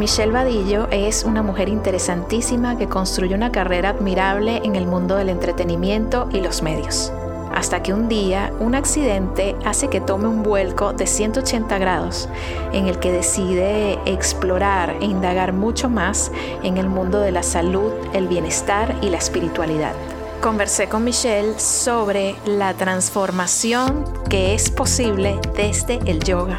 Michelle Vadillo es una mujer interesantísima que construye una carrera admirable en el mundo del entretenimiento y los medios. Hasta que un día un accidente hace que tome un vuelco de 180 grados en el que decide explorar e indagar mucho más en el mundo de la salud, el bienestar y la espiritualidad conversé con Michelle sobre la transformación que es posible desde el yoga.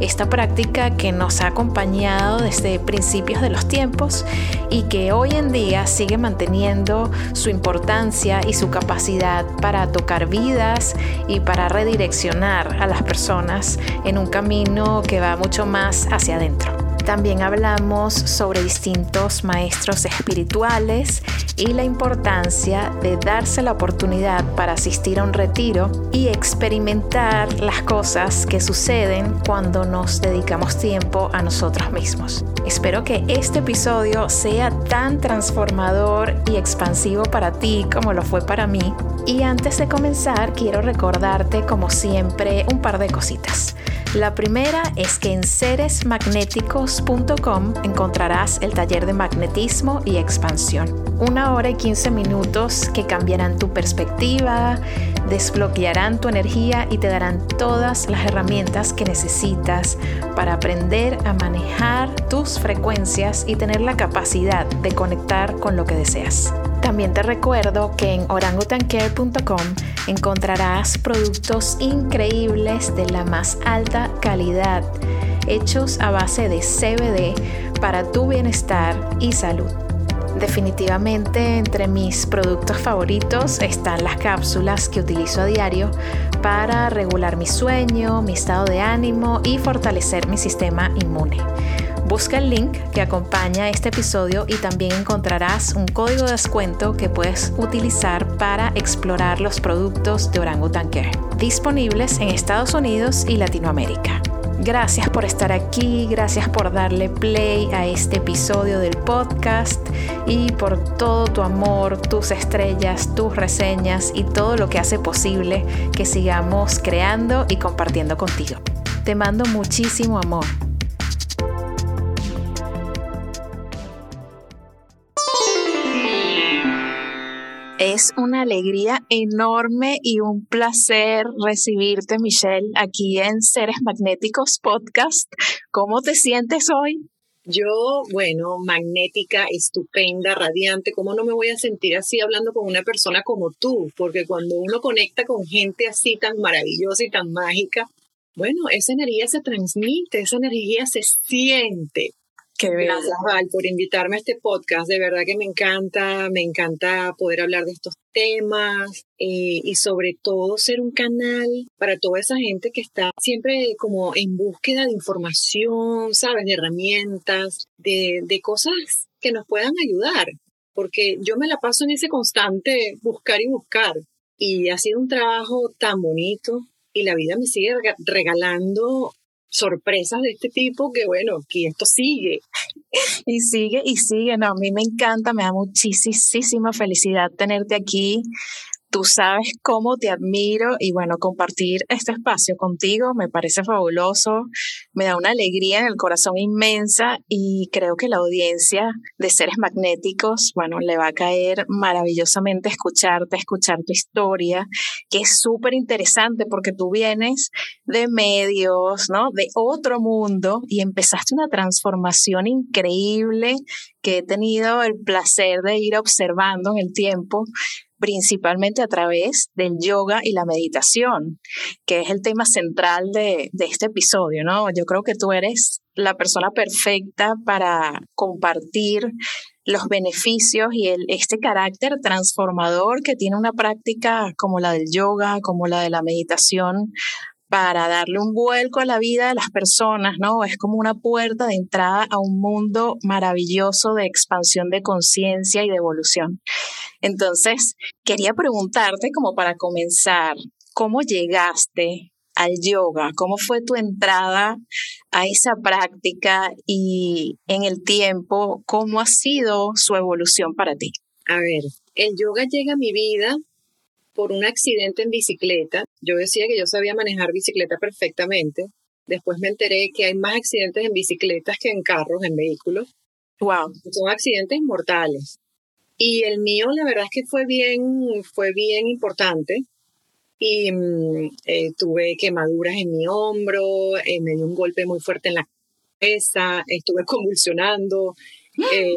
Esta práctica que nos ha acompañado desde principios de los tiempos y que hoy en día sigue manteniendo su importancia y su capacidad para tocar vidas y para redireccionar a las personas en un camino que va mucho más hacia adentro. También hablamos sobre distintos maestros espirituales y la importancia de darse la oportunidad para asistir a un retiro y experimentar las cosas que suceden cuando nos dedicamos tiempo a nosotros mismos. Espero que este episodio sea tan transformador y expansivo para ti como lo fue para mí. Y antes de comenzar, quiero recordarte como siempre un par de cositas. La primera es que en encontrarás el taller de magnetismo y expansión. Una hora y 15 minutos que cambiarán tu perspectiva, desbloquearán tu energía y te darán todas las herramientas que necesitas para aprender a manejar tus frecuencias y tener la capacidad de conectar con lo que deseas. También te recuerdo que en orangutancare.com encontrarás productos increíbles de la más alta calidad, hechos a base de CBD para tu bienestar y salud. Definitivamente entre mis productos favoritos están las cápsulas que utilizo a diario para regular mi sueño, mi estado de ánimo y fortalecer mi sistema inmune. Busca el link que acompaña este episodio y también encontrarás un código de descuento que puedes utilizar para explorar los productos de Orangutan Care, disponibles en Estados Unidos y Latinoamérica. Gracias por estar aquí, gracias por darle play a este episodio del podcast y por todo tu amor, tus estrellas, tus reseñas y todo lo que hace posible que sigamos creando y compartiendo contigo. Te mando muchísimo amor. Es una alegría enorme y un placer recibirte, Michelle, aquí en Seres Magnéticos Podcast. ¿Cómo te sientes hoy? Yo, bueno, magnética, estupenda, radiante. ¿Cómo no me voy a sentir así hablando con una persona como tú? Porque cuando uno conecta con gente así tan maravillosa y tan mágica, bueno, esa energía se transmite, esa energía se siente. Gracias, Val, por invitarme a este podcast. De verdad que me encanta, me encanta poder hablar de estos temas eh, y sobre todo ser un canal para toda esa gente que está siempre como en búsqueda de información, ¿sabes? De herramientas, de, de cosas que nos puedan ayudar. Porque yo me la paso en ese constante buscar y buscar. Y ha sido un trabajo tan bonito y la vida me sigue regalando sorpresas de este tipo que bueno, que esto sigue. Y sigue y sigue, no, a mí me encanta, me da muchísima felicidad tenerte aquí Tú sabes cómo te admiro y bueno, compartir este espacio contigo me parece fabuloso, me da una alegría en el corazón inmensa y creo que la audiencia de seres magnéticos, bueno, le va a caer maravillosamente escucharte, escuchar tu historia, que es súper interesante porque tú vienes de medios, ¿no? De otro mundo y empezaste una transformación increíble que he tenido el placer de ir observando en el tiempo principalmente a través del yoga y la meditación, que es el tema central de, este episodio, ¿no? Yo creo que tú eres la persona perfecta para compartir los beneficios y el, este carácter transformador que tiene una práctica como la del yoga, como la de la meditación para darle un vuelco a la vida de las personas, ¿no? Es como una puerta de entrada a un mundo maravilloso de expansión de conciencia y de evolución. Entonces, quería preguntarte como para comenzar, ¿cómo llegaste al yoga? ¿Cómo fue tu entrada a esa práctica y en el tiempo, cómo ha sido su evolución para ti? A ver, el yoga llega a mi vida por un accidente en bicicleta. Yo decía que yo sabía manejar bicicleta perfectamente. Después me enteré que hay más accidentes en bicicletas que en carros, en vehículos. Wow. Son accidentes mortales. Y el mío, la verdad es que fue bien, fue bien importante. Y mm, eh, tuve quemaduras en mi hombro, eh, me dio un golpe muy fuerte en la cabeza, estuve convulsionando. Eh,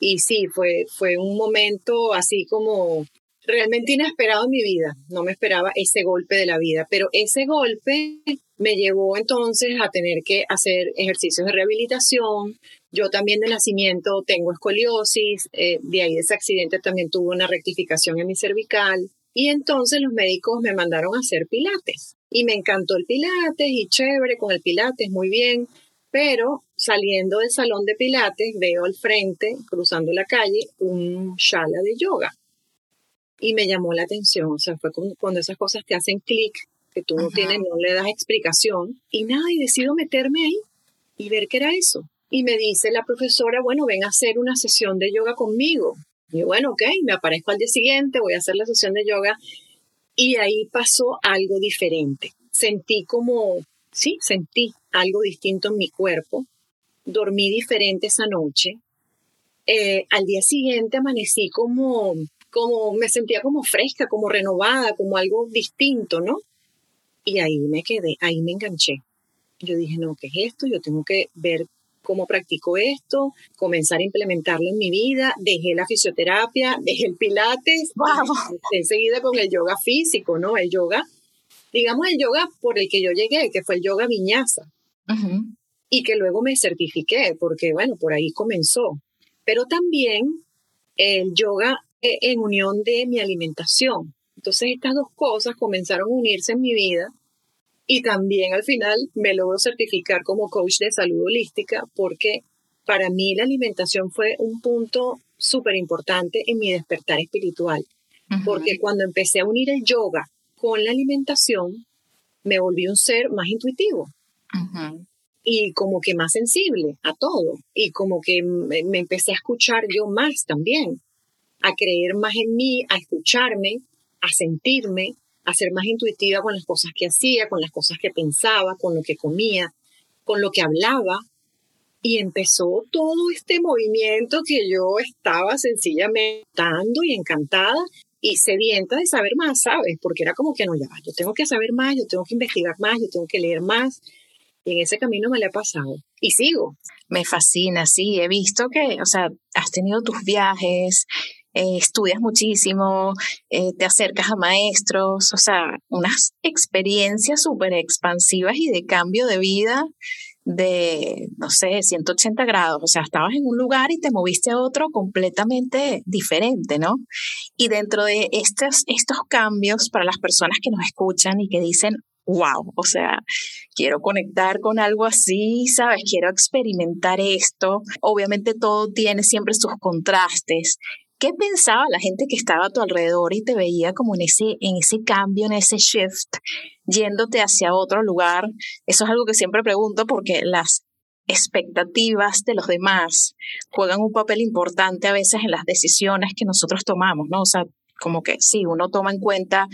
y sí, fue, fue un momento así como realmente inesperado en mi vida. No me esperaba ese golpe de la vida, pero ese golpe me llevó entonces a tener que hacer ejercicios de rehabilitación. Yo también de nacimiento tengo escoliosis, eh, de ahí ese accidente también tuve una rectificación en mi cervical. Y entonces los médicos me mandaron a hacer pilates. Y me encantó el pilates y chévere con el pilates, muy bien. Pero saliendo del salón de pilates veo al frente, cruzando la calle, un shala de yoga y me llamó la atención, o sea, fue cuando esas cosas te hacen clic, que tú no tienes, no le das explicación, y nada, y decido meterme ahí y ver qué era eso. Y me dice la profesora, bueno, ven a hacer una sesión de yoga conmigo. Y bueno, ok, me aparezco al día siguiente, voy a hacer la sesión de yoga. Y ahí pasó algo diferente. Sentí como, sí, sentí algo distinto en mi cuerpo. Dormí diferente esa noche. Eh, al día siguiente amanecí como como me sentía como fresca, como renovada, como algo distinto, ¿no? Y ahí me quedé, ahí me enganché. Yo dije, no, ¿qué es esto? Yo tengo que ver cómo practico esto, comenzar a implementarlo en mi vida, dejé la fisioterapia, dejé el pilates, wow. enseguida con el yoga físico, ¿no? El yoga, digamos el yoga por el que yo llegué, que fue el yoga viñasa, y que luego me certifiqué, porque bueno, por ahí comenzó. Pero también el yoga en unión de mi alimentación. Entonces estas dos cosas comenzaron a unirse en mi vida y también al final me logro certificar como coach de salud holística porque para mí la alimentación fue un punto súper importante en mi despertar espiritual. Porque cuando empecé a unir el yoga con la alimentación, me volví un ser más intuitivo. Y como que más sensible a todo. Y como que me empecé a escuchar yo más también a creer más en mí, a escucharme, a sentirme, a ser más intuitiva con las cosas que hacía, con las cosas que pensaba, con lo que comía, con lo que hablaba. Y empezó todo este movimiento que yo estaba sencillamente dando y encantada y sedienta de saber más, ¿sabes? Porque era como que no, ya, yo tengo que saber más, yo tengo que investigar más, yo tengo que leer más. Y en ese camino me lo he pasado. Y sigo. Me fascina, sí. He visto que, o sea, has tenido tus viajes, eh, estudias muchísimo, eh, te acercas a maestros, o sea, unas experiencias súper expansivas y de cambio de vida de, no sé, 180 grados, o sea, estabas en un lugar y te moviste a otro completamente diferente, ¿no? Y dentro de estos, estos cambios para las personas que nos escuchan y que dicen, wow, o sea, quiero conectar con algo así, ¿sabes? Quiero experimentar esto. Obviamente todo tiene siempre sus contrastes, ¿Qué pensaba la gente que estaba a tu alrededor y te veía como en ese, en ese cambio, en ese shift, yéndote hacia otro lugar? Eso es algo que siempre pregunto porque las expectativas de los demás juegan un papel importante a veces en las decisiones que nosotros tomamos, ¿no? O sea, como que sí, uno toma en cuenta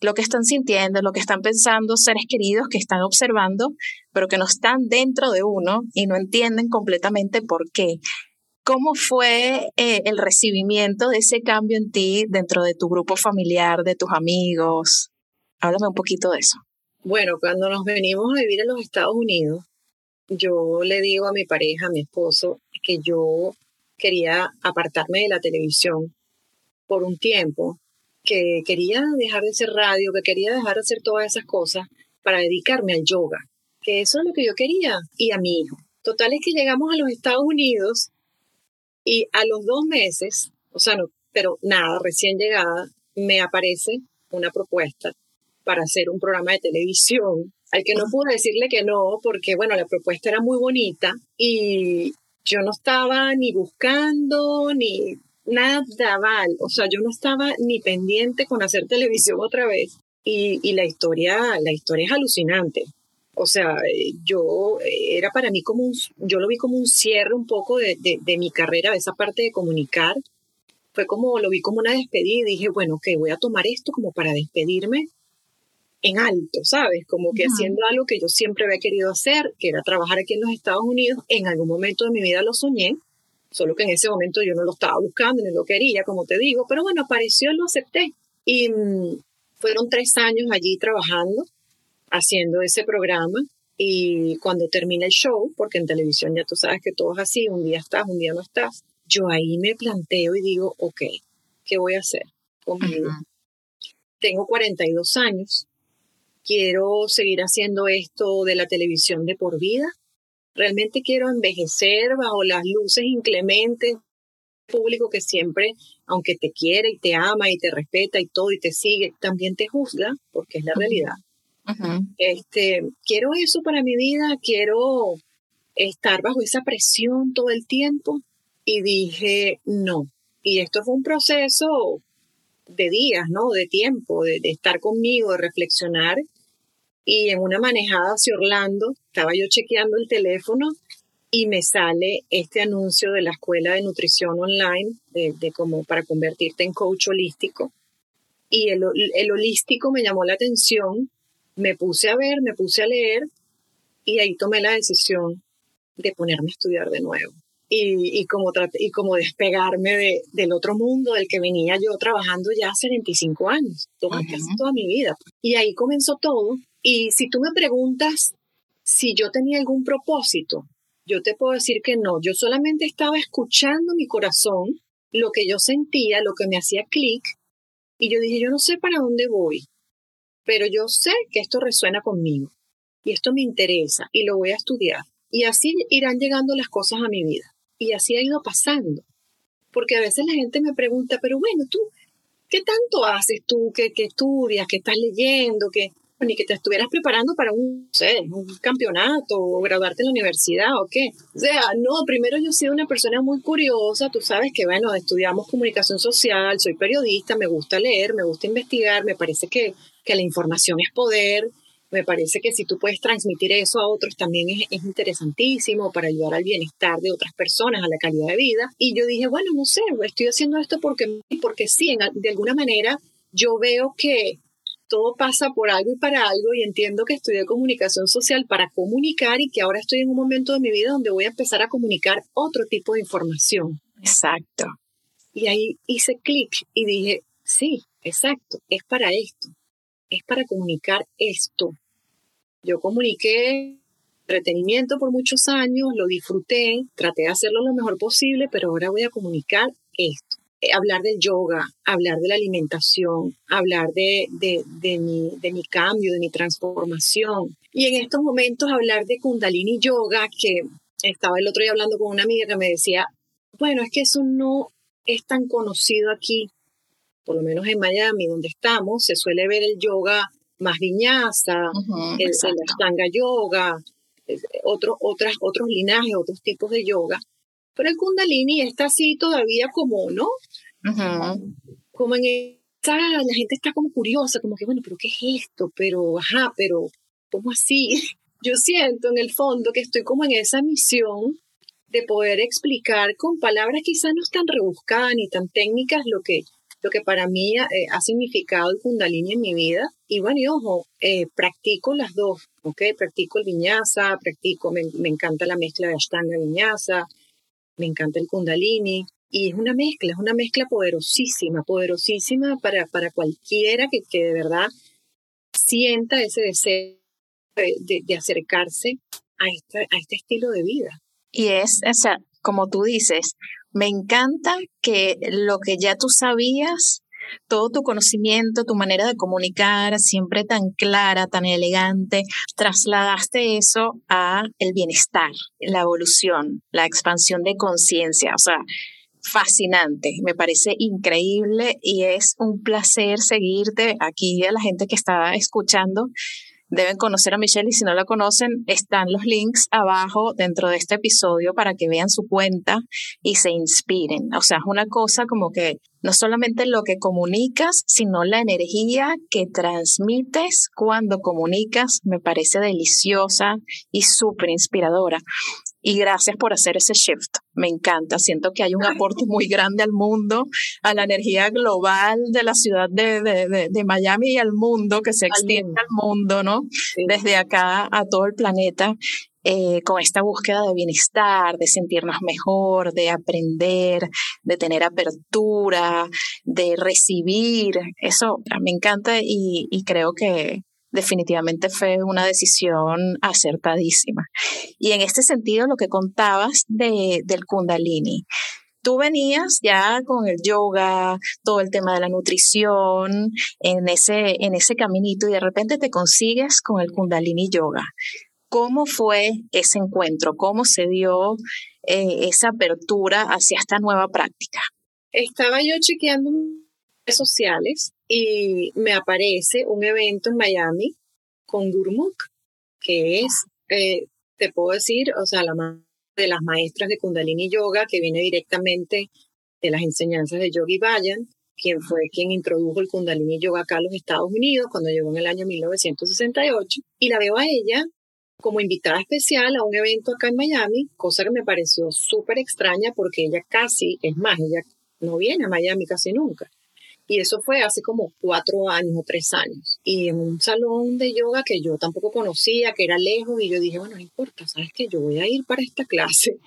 lo que están sintiendo, lo que están pensando seres queridos que están observando, pero que no están dentro de uno y no entienden completamente por qué. ¿Cómo fue eh, el recibimiento de ese cambio en ti dentro de tu grupo familiar, de tus amigos? Háblame un poquito de eso. Bueno, cuando nos venimos a vivir en los Estados Unidos, yo le digo a mi pareja, a mi esposo, que yo quería apartarme de la televisión por un tiempo, que quería dejar de hacer radio, que quería dejar de hacer todas esas cosas para dedicarme al yoga, que eso es lo que yo quería, y a mi hijo. Total es que llegamos a los Estados Unidos y a los dos meses, o sea, no, pero nada, recién llegada, me aparece una propuesta para hacer un programa de televisión al que no pude decirle que no, porque bueno, la propuesta era muy bonita y yo no estaba ni buscando ni nada mal, o sea, yo no estaba ni pendiente con hacer televisión otra vez. Y, y la historia, la historia es alucinante. O sea, yo era para mí como un, yo lo vi como un cierre un poco de, de, de mi carrera, de esa parte de comunicar. Fue como, lo vi como una despedida y dije, bueno, ok, voy a tomar esto como para despedirme en alto, ¿sabes? Como que haciendo algo que yo siempre había querido hacer, que era trabajar aquí en los Estados Unidos. En algún momento de mi vida lo soñé, solo que en ese momento yo no lo estaba buscando ni lo quería, como te digo, pero bueno, apareció y lo acepté. Y mm, fueron tres años allí trabajando, haciendo ese programa. Y cuando termina el show, porque en televisión ya tú sabes que todo es así, un día estás, un día no estás, yo ahí me planteo y digo, ok, ¿qué voy a hacer conmigo? Tengo 42 años, quiero seguir haciendo esto de la televisión de por vida. Realmente quiero envejecer bajo las luces inclementes público que siempre, aunque te quiere y te ama y te respeta y todo y te sigue, también te juzga, porque es la realidad. Este, quiero eso para mi vida, quiero estar bajo esa presión todo el tiempo y dije, no. Y esto fue un proceso de días, ¿no? De tiempo, de estar conmigo, de reflexionar y en una manejada hacia Orlando, estaba yo chequeando el teléfono y me sale este anuncio de la escuela de nutrición online, de, como para convertirte en coach holístico. Y el, el holístico me llamó la atención, me puse a ver, me puse a leer y ahí tomé la decisión de ponerme a estudiar de nuevo. Y, y, como, y como despegarme de, del otro mundo del que venía yo trabajando ya hace 25 años, toda, casi toda mi vida. Y ahí comenzó todo y si tú me preguntas si yo tenía algún propósito, yo te puedo decir que no. Yo solamente estaba escuchando mi corazón, lo que yo sentía, lo que me hacía clic, y yo dije, yo no sé para dónde voy, pero yo sé que esto resuena conmigo y esto me interesa y lo voy a estudiar. Y así irán llegando las cosas a mi vida. Y así ha ido pasando. Porque a veces la gente me pregunta, pero bueno, tú, ¿qué tanto haces tú? ¿Qué, qué estudias? ¿Qué estás leyendo? ¿Qué? ni que te estuvieras preparando para un, un campeonato o graduarte en la universidad o qué. O sea, no, primero yo he sido una persona muy curiosa, tú sabes que, bueno, estudiamos comunicación social, soy periodista, me gusta leer, me gusta investigar, me parece que, que la información es poder, me parece que si tú puedes transmitir eso a otros también es, es, interesantísimo para ayudar al bienestar de otras personas, a la calidad de vida. Y yo dije, bueno, no sé, estoy haciendo esto porque, porque sí, de alguna manera yo veo que todo pasa por algo y para algo y entiendo que estudié comunicación social para comunicar y que ahora estoy en un momento de mi vida donde voy a empezar a comunicar otro tipo de información. Exacto. Y ahí hice clic y dije, sí, exacto, es para esto, es para comunicar esto. Yo comuniqué entretenimiento por muchos años, lo disfruté, traté de hacerlo lo mejor posible, pero ahora voy a comunicar esto. Eh, hablar del yoga, hablar de la alimentación, hablar de, mi, de mi cambio, de mi transformación. Y en estos momentos hablar de kundalini yoga, que estaba el otro día hablando con una amiga que me decía, bueno, es que eso no es tan conocido aquí, por lo menos en Miami, donde estamos, se suele ver el yoga más viñasa, el, el yoga, otro, otras, otros linajes, otros tipos de yoga. Pero el kundalini está así todavía como, ¿no? Como en esa, la gente está como curiosa, como que, bueno, pero ¿qué es esto? Pero, ajá, pero, ¿cómo así? Yo siento en el fondo que estoy como en esa misión de poder explicar con palabras quizás no tan rebuscadas ni tan técnicas lo que, lo que para mí eh, ha significado el kundalini en mi vida. Y bueno, y ojo, eh, practico las dos, ¿ok? Practico el viñasa, practico, me, me encanta la mezcla de ashtanga viñasa, me encanta el kundalini. Y es una mezcla, es una mezcla poderosísima, poderosísima para, para cualquiera que, que de verdad sienta ese deseo de, de, acercarse a a este estilo de vida. Y es, o sea, como tú dices, me encanta que lo que ya tú sabías todo tu conocimiento, tu manera de comunicar, siempre tan clara, tan elegante, trasladaste eso a el bienestar, la evolución, la expansión de conciencia, o sea, fascinante, me parece increíble y es un placer seguirte aquí a la gente que está escuchando deben conocer a Michelle y si no la conocen, están los links abajo dentro de este episodio para que vean su cuenta y se inspiren. O sea, es una cosa como que no solamente lo que comunicas, sino la energía que transmites cuando comunicas me parece deliciosa y súper inspiradora. Y gracias por hacer ese shift. Me encanta. Siento que hay un aporte muy grande al mundo, a la energía global de la ciudad de, de, Miami y al mundo, que se extiende al mundo, ¿no? Desde acá a todo el planeta. Eh, con esta búsqueda de bienestar, de sentirnos mejor, de aprender, de tener apertura, de recibir. Eso me encanta y, y creo que, definitivamente fue una decisión acertadísima. Y en este sentido, lo que contabas de, del kundalini, tú venías ya con el yoga, todo el tema de la nutrición, en ese, en ese caminito y de repente te consigues con el kundalini yoga. ¿Cómo fue ese encuentro? ¿Cómo se dio eh, esa apertura hacia esta nueva práctica? Estaba yo chequeando redes sociales y me aparece un evento en Miami con Gurmukh, que es, eh, te puedo decir, o sea, la de las maestras de Kundalini Yoga, que viene directamente de las enseñanzas de Yogi Bayan, quien fue quien introdujo el Kundalini Yoga acá a los Estados Unidos cuando llegó en el año 1968. Y la veo a ella como invitada especial a un evento acá en Miami, cosa que me pareció súper extraña porque ella casi, es más, ella no viene a Miami casi nunca. Y eso fue hace como cuatro años o tres años. Y en un salón de yoga que yo tampoco conocía, que era lejos, y yo dije, bueno, no importa, ¿sabes qué? Yo voy a ir para esta clase.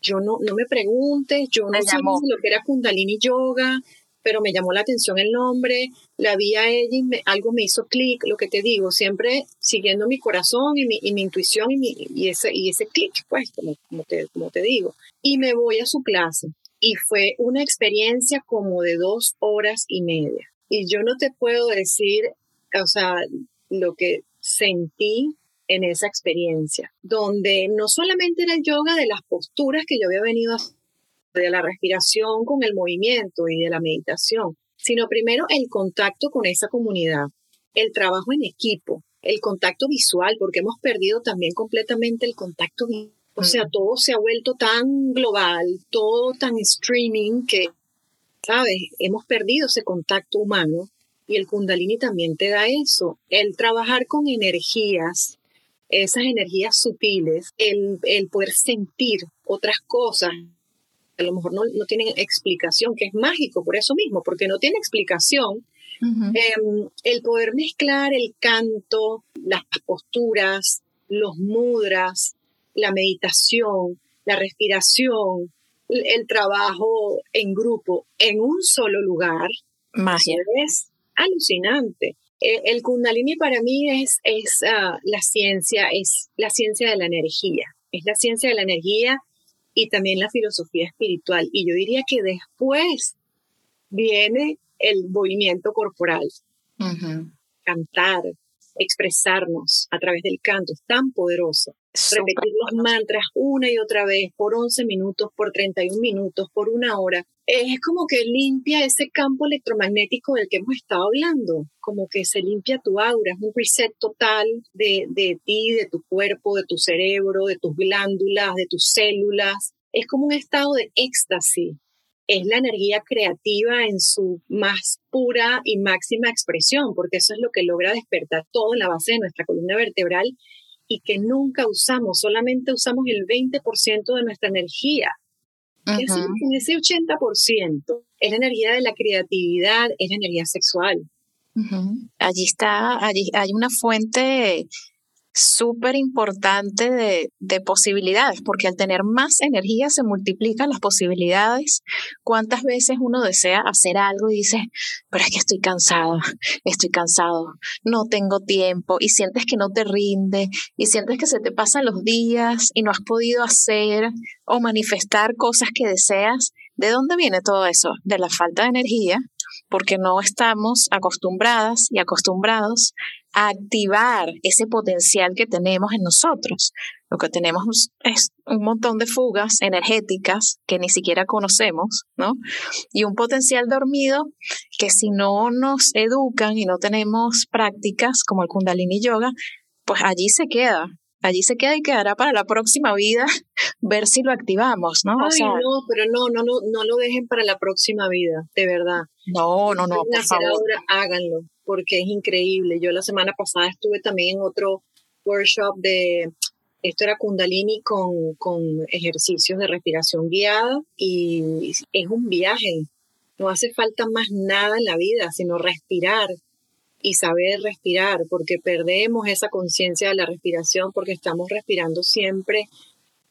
Yo no, no me preguntes, yo no sé lo que era Kundalini Yoga, pero me llamó la atención el nombre, la vi a ella y algo me hizo clic, lo que te digo, siempre siguiendo mi corazón y mi, y mi intuición y, mi, y ese, y ese clic, pues, como, como, te, como te digo. Y me voy a su clase y fue una experiencia como de dos horas y media. Y yo no te puedo decir, o sea, lo que sentí en esa experiencia, donde no solamente era el yoga de las posturas que yo había venido a de la respiración con el movimiento y de la meditación, sino primero el contacto con esa comunidad, el trabajo en equipo, el contacto visual, porque hemos perdido también completamente el contacto visual o sea, todo se ha vuelto tan global, todo tan streaming que, ¿sabes? Hemos perdido ese contacto humano y el kundalini también te da eso, el trabajar con energías, esas energías sutiles, el, poder sentir otras cosas a lo mejor no, no, tienen explicación, que es mágico por eso mismo, porque no tiene explicación. Em, el poder mezclar el canto, las posturas, los mudras, la meditación, la respiración, el trabajo en grupo en un solo lugar, Magia. es alucinante. E, el, Kundalini para mí es, es ah, la ciencia, es la ciencia de la energía, es la ciencia de la energía y también la filosofía espiritual. Y yo diría que después viene el movimiento corporal, cantar, expresarnos a través del canto, es tan poderoso. Repetir los mantras una y otra vez por 11 minutos, por 31 minutos, por una hora. Es como que limpia ese campo electromagnético del que hemos estado hablando, como que se limpia tu aura, es un reset total de, de ti, de tu cuerpo, de tu cerebro, de tus glándulas, de tus células. Es como un estado de éxtasis es la energía creativa en su más pura y máxima expresión, porque eso es lo que logra despertar todo en la base de nuestra columna vertebral y que nunca usamos, solamente usamos el 20% de nuestra energía. Uh ese 80% es la energía de la creatividad, es la energía sexual. Allí está, allí hay una fuente súper importante de, de, posibilidades, porque al tener más energía se multiplican las posibilidades. ¿Cuántas veces uno desea hacer algo y dice, pero es que estoy cansado, estoy cansado, no tengo tiempo y sientes que no te rinde y sientes que se te pasan los días y no has podido hacer o manifestar cosas que deseas? ¿De dónde viene todo eso? De la falta de energía, porque no estamos acostumbradas y acostumbrados activar ese potencial que tenemos en nosotros. Lo que tenemos es un montón de fugas energéticas que ni siquiera conocemos, ¿no? Y un potencial dormido que si no nos educan y no tenemos prácticas como el Kundalini Yoga, pues allí se queda, allí se queda y quedará para la próxima vida ver si lo activamos, ¿no? Ay, no, pero no, no, no, no lo dejen para la próxima vida, de verdad. No, no, no, por favor. Ahora, háganlo, porque es increíble. Yo la semana pasada estuve también en otro workshop de, esto era kundalini con, con ejercicios de respiración guiada y es un viaje. No hace falta más nada en la vida, sino respirar y saber respirar, porque perdemos esa conciencia de la respiración porque estamos respirando siempre,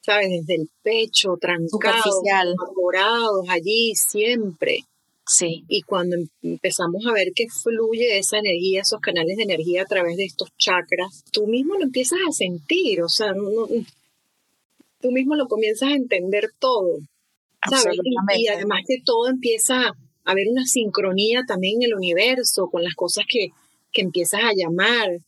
¿sabes? Desde el pecho, trancados, evaporados allí, siempre. Sí. Y cuando em, empezamos a ver que fluye esa energía, esos canales de energía a través de estos chakras, tú mismo lo empiezas a sentir, o sea, tú mismo lo comienzas a entender todo. ¿sabes? Y, y, además que todo empieza a haber una sincronía también en el universo con las cosas que, que empiezas a llamar,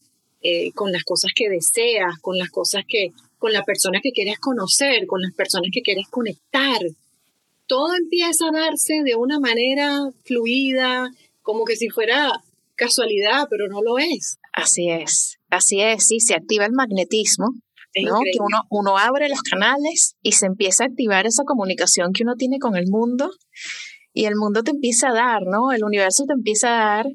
eh, con las cosas que deseas, con las cosas que, con las personas que quieres conocer, con las personas que quieres conectar. Todo empieza a darse de una manera fluida, como que si fuera casualidad, pero no lo es. Así es, así es, sí, se activa el magnetismo, ¿no? Que uno, uno abre los canales y se empieza a activar esa comunicación que uno tiene con el mundo y el mundo te empieza a dar, ¿no? El universo te empieza a dar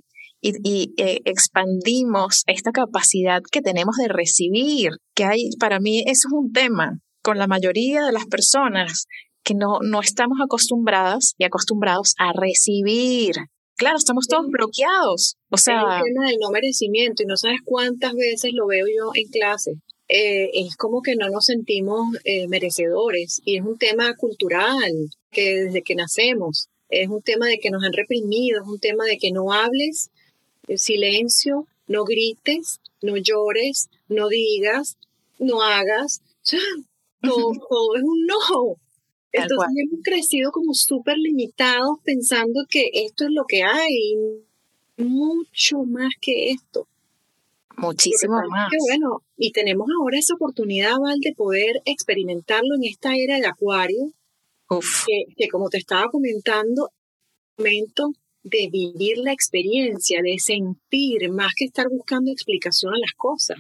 y, eh, expandimos esta capacidad que tenemos de recibir, que hay, para mí eso es un tema con la mayoría de las personas que no, no estamos acostumbradas y acostumbrados a recibir. Claro, estamos todos bloqueados. O sea, el tema del no merecimiento y no sabes cuántas veces lo veo yo en clase. Eh, es como que no nos sentimos eh, merecedores y es un tema cultural que desde que nacemos es un tema de que nos han reprimido, es un tema de que no hables silencio, no grites, no llores, no digas, no hagas. todo, todo es un no. Entonces hemos crecido como súper limitados pensando que esto es lo que hay, mucho más que esto. Muchísimo más. bueno, y tenemos ahora esa oportunidad, Val, de poder experimentarlo en esta era de Acuario, Que, que como te estaba comentando, momento de vivir la experiencia, de sentir, más que estar buscando explicación a las cosas.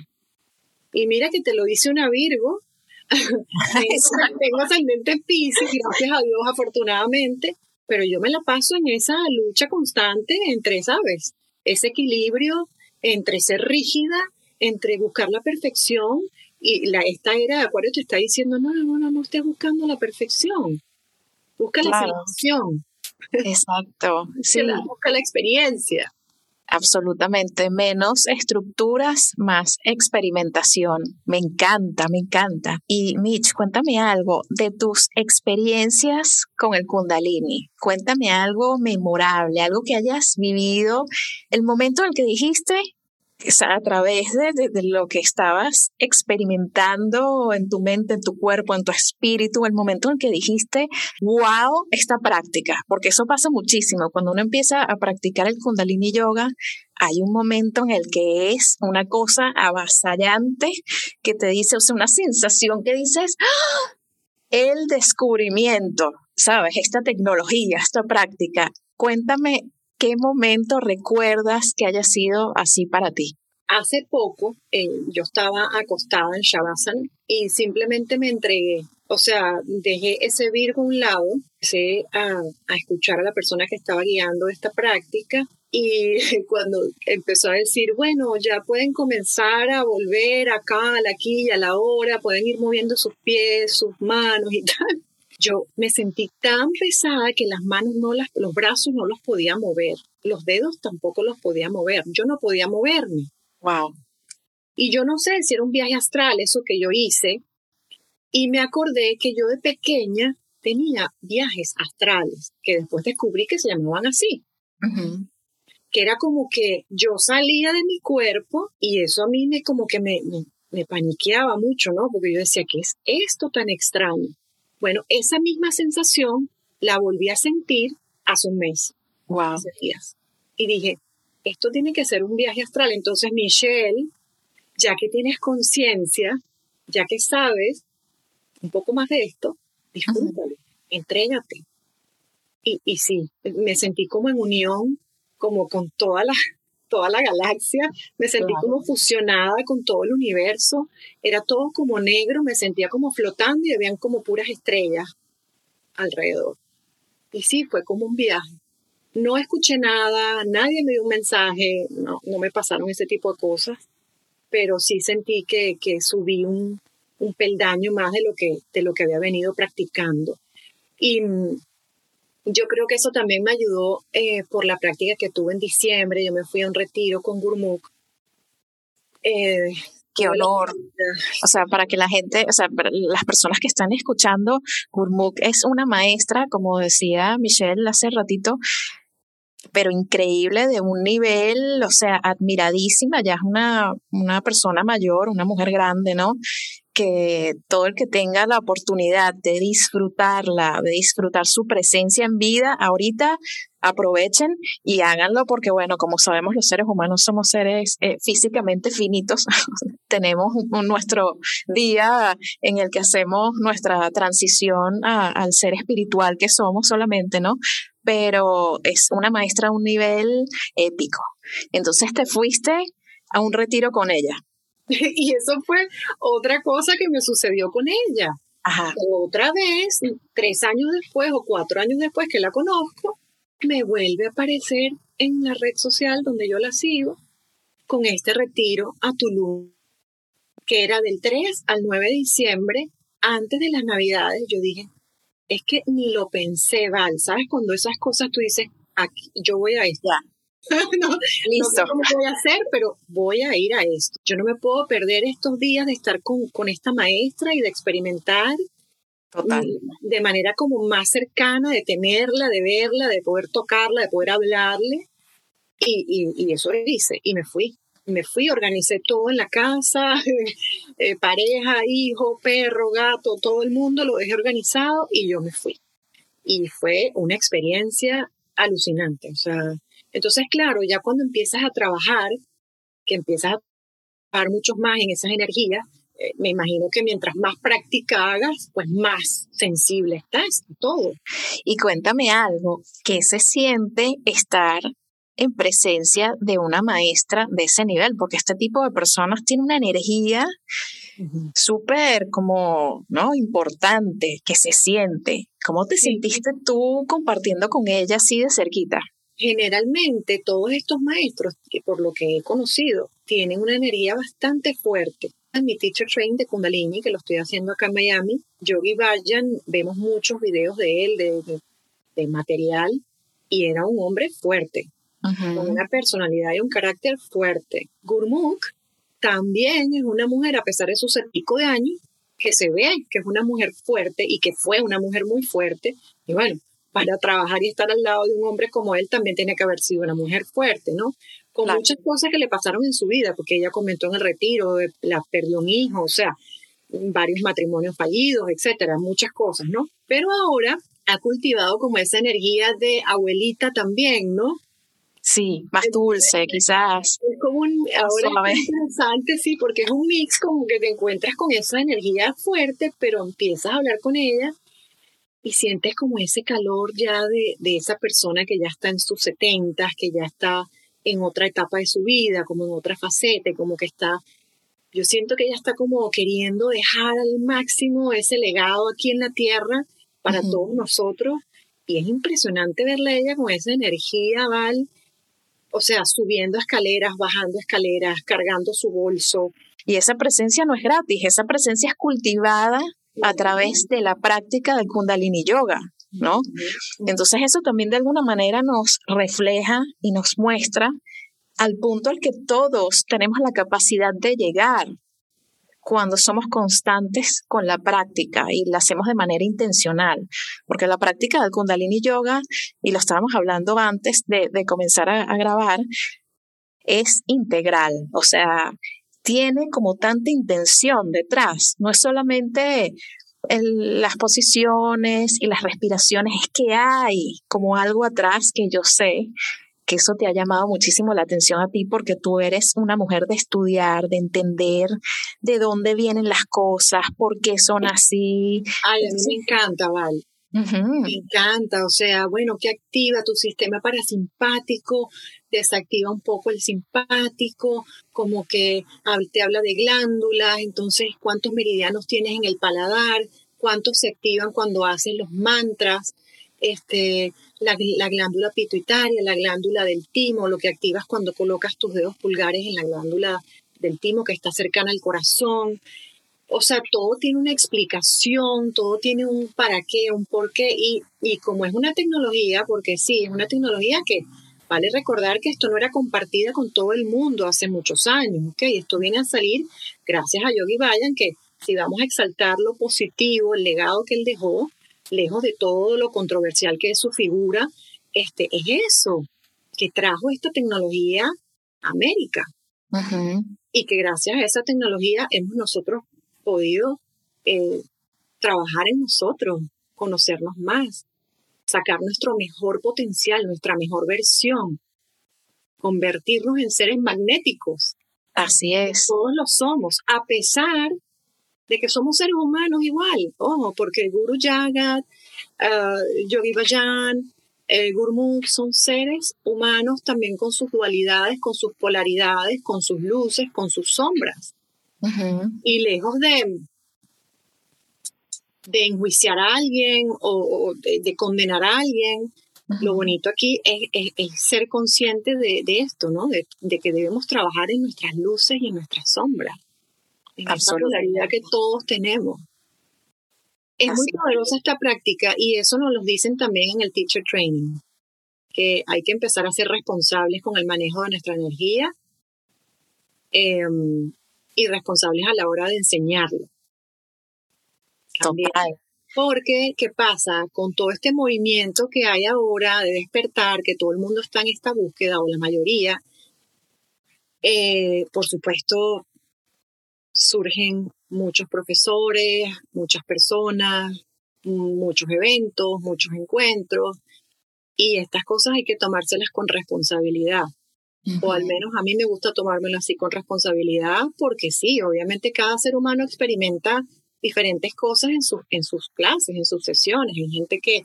Y mira que te lo dice una Virgo. tengo, ascendente en Pisces, gracias a Dios, afortunadamente, pero yo me la paso en esa lucha constante entre, ¿sabes? Ese equilibrio entre ser rígida, entre buscar la perfección y la, esta era de Acuario te está diciendo, no, no, no, no estés buscando la perfección, busca la perfección. Exacto. Sí. La, busca la experiencia. Absolutamente. Menos estructuras, más experimentación. Me encanta, me encanta. Y Mitch, cuéntame algo de tus experiencias con el Kundalini. Cuéntame algo memorable, algo que hayas vivido, el momento en el que dijiste, a través de, lo que estabas experimentando en tu mente, en tu cuerpo, en tu espíritu, el momento en que dijiste, wow, esta práctica, porque eso pasa muchísimo. Cuando uno empieza a practicar el kundalini yoga, hay un momento en el que es una cosa avasallante que te dice, o sea, una sensación que dices, ¡Ah! el descubrimiento, ¿sabes? Esta tecnología, esta práctica. Cuéntame ¿Qué momento recuerdas que haya sido así para ti? Hace poco eh, yo estaba acostada en Shavasana y simplemente me entregué. O sea, dejé ese Virgo a un lado, empecé a, escuchar a la persona que estaba guiando esta práctica y cuando empezó a decir, bueno, ya pueden comenzar a volver acá, aquí y a la hora, pueden ir moviendo sus pies, sus manos y tal yo me sentí tan pesada que las manos no las, los brazos no los podía mover, los dedos tampoco los podía mover, yo no podía moverme. Wow. Y yo no sé si era un viaje astral eso que yo hice, y me acordé que yo de pequeña tenía viajes astrales, que después descubrí que se llamaban así. Que era como que yo salía de mi cuerpo y eso a mí me como que me, me, me paniqueaba mucho, ¿no? Porque yo decía, ¿qué es esto tan extraño? Bueno, esa misma sensación la volví a sentir hace un mes. Wow. Hace días. Y dije, esto tiene que ser un viaje astral. Entonces, Michelle, ya que tienes conciencia ya que sabes un poco más de esto, disfrútalo, entrégate. Y, y sí, me sentí como en unión, como con toda la, toda la galaxia, me sentí como fusionada con todo el universo, era todo como negro, me sentía como flotando y habían como puras estrellas alrededor. Y sí, fue como un viaje. No escuché nada, nadie me dio un mensaje, no, no me pasaron ese tipo de cosas, pero sí sentí que, que subí un, un peldaño más de lo, que, de lo que había venido practicando. Y yo creo que eso también me ayudó eh, por la práctica que tuve en diciembre. Yo me fui a un retiro con Gurmukh. Eh, Qué honor. O sea, para que la gente, o sea, las personas que están escuchando, Gurmukh es una maestra, como decía Michelle hace ratito, pero increíble de un nivel, o sea, admiradísima, ya es una, una persona mayor, una mujer grande, ¿no? Que todo el que tenga la oportunidad de disfrutarla, de disfrutar su presencia en vida, ahorita aprovechen y háganlo porque, bueno, como sabemos, los seres humanos somos seres eh, físicamente finitos. Tenemos nuestro día en el que hacemos nuestra transición al ser espiritual que somos solamente, ¿no? Pero es una maestra a un nivel épico. Entonces te fuiste a un retiro con ella. y eso fue otra cosa que me sucedió con ella. Otra vez, tres años después o cuatro años después que la conozco, me vuelve a aparecer en la red social donde yo la sigo con este retiro a Tulum, que era del 3 al 9 de diciembre, antes de las Navidades. Yo dije, es que ni lo pensé, Val, ¿sabes? Cuando esas cosas tú dices, aquí, yo voy a estar. no, Listo. sé cómo voy a hacer, pero voy a ir a esto. Yo no me puedo perder estos días de estar con, con esta maestra y de experimentar Total. de manera como más cercana, de tenerla, de verla, de poder tocarla, de poder hablarle. Y, y, y eso hice, y me fui. Me fui, organicé todo en la casa, eh, pareja, hijo, perro, gato, todo el mundo lo dejé organizado y yo me fui. Y fue una experiencia alucinante. O sea, entonces, claro, ya cuando empiezas a trabajar, que empiezas a trabajar mucho más en esas energías, eh, me imagino que mientras más práctica hagas, pues más sensible estás a todo. Y cuéntame algo, ¿qué se siente estar en presencia de una maestra de ese nivel? Porque este tipo de personas tiene una energía súper como, ¿no? Importante, que se siente. ¿Cómo te sentiste tú compartiendo con ella así de cerquita? generalmente todos estos maestros, que por lo que he conocido, tienen una energía bastante fuerte. En mi teacher train de Kundalini, que lo estoy haciendo acá en Miami, Yogi Vayan, vemos muchos videos de él, de, material, y era un hombre fuerte, con una personalidad y un carácter fuerte. Gurmukh también es una mujer, a pesar de sus pico de años, que se ve que es una mujer fuerte y que fue una mujer muy fuerte. Y bueno, para trabajar y estar al lado de un hombre como él también tiene que haber sido una mujer fuerte, ¿no? Con muchas cosas que le pasaron en su vida, porque ella comentó en el retiro, la perdió un hijo, o sea, varios matrimonios fallidos, etcétera, muchas cosas, ¿no? Pero ahora ha cultivado como esa energía de abuelita también, ¿no? Sí, más dulce, quizás. Es como un, ahora es interesante, sí, porque es un mix como que te encuentras con esa energía fuerte, pero empiezas a hablar con ella y sientes como ese calor ya de, de esa persona que ya está en sus setentas, que ya está en otra etapa de su vida, como en otra faceta, como que está, yo siento que ella está como queriendo dejar al máximo ese legado aquí en la tierra para todos nosotros. Y es impresionante verla a ella con esa energía, Val, o sea, subiendo escaleras, bajando escaleras, cargando su bolso. Y esa presencia no es gratis, esa presencia es cultivada a través de la práctica del kundalini yoga, ¿no? Entonces eso también de alguna manera nos refleja y nos muestra al punto al que todos tenemos la capacidad de llegar cuando somos constantes con la práctica y la hacemos de manera intencional, porque la práctica del kundalini yoga, y lo estábamos hablando antes de, comenzar a, grabar, es integral, o sea, tiene como tanta intención detrás. No es solamente las posiciones y las respiraciones, es que hay como algo atrás que yo sé que eso te ha llamado muchísimo la atención a ti porque tú eres una mujer de estudiar, de entender de dónde vienen las cosas, por qué son así. Ay, a mí me encanta, Val. Me encanta, o sea, bueno, que activa tu sistema parasimpático, desactiva un poco el simpático, como que te habla de glándulas, entonces cuántos meridianos tienes en el paladar, cuántos se activan cuando hacen los mantras, este, la, la, glándula pituitaria, la glándula del timo, lo que activas cuando colocas tus dedos pulgares en la glándula del timo que está cercana al corazón, o sea, todo tiene una explicación, todo tiene un para qué, un por qué, y, y como es una tecnología, porque sí, es una tecnología que vale recordar que esto no era compartida con todo el mundo hace muchos años, ¿ok? Esto viene a salir gracias a Yogi Bayan, que si vamos a exaltar lo positivo, el legado que él dejó, lejos de todo lo controversial que es su figura, este, es eso, que trajo esta tecnología a América. Y que gracias a esa tecnología hemos nosotros podido eh, trabajar en nosotros, conocernos más, sacar nuestro mejor potencial, nuestra mejor versión, convertirnos en seres magnéticos. Así es. Todos lo somos, a pesar de que somos seres humanos igual. Ojo, porque Guru Jagat, uh, Yogi Bayan, el Gurmukh son seres humanos también con sus dualidades, con sus polaridades, con sus luces, con sus sombras. Y lejos de, de enjuiciar a alguien o, de, condenar a alguien, lo bonito aquí es, ser consciente de, esto, ¿no? De, que debemos trabajar en nuestras luces y en nuestras sombras, en esa que todos tenemos. Es muy poderosa esta práctica y eso nos lo dicen también en el Teacher Training, que hay que empezar a ser responsables con el manejo de nuestra energía. Em, y responsables a la hora de enseñarlo. Porque, ¿qué pasa? Con todo este movimiento que hay ahora de despertar, que todo el mundo está en esta búsqueda, o la mayoría, eh, por supuesto, surgen muchos profesores, muchas personas, muchos eventos, muchos encuentros, y estas cosas hay que tomárselas con responsabilidad. O al menos a mí me gusta tomármelo así con responsabilidad, porque sí, obviamente cada ser humano experimenta diferentes cosas en, sus en sus clases, en sus sesiones. Hay gente que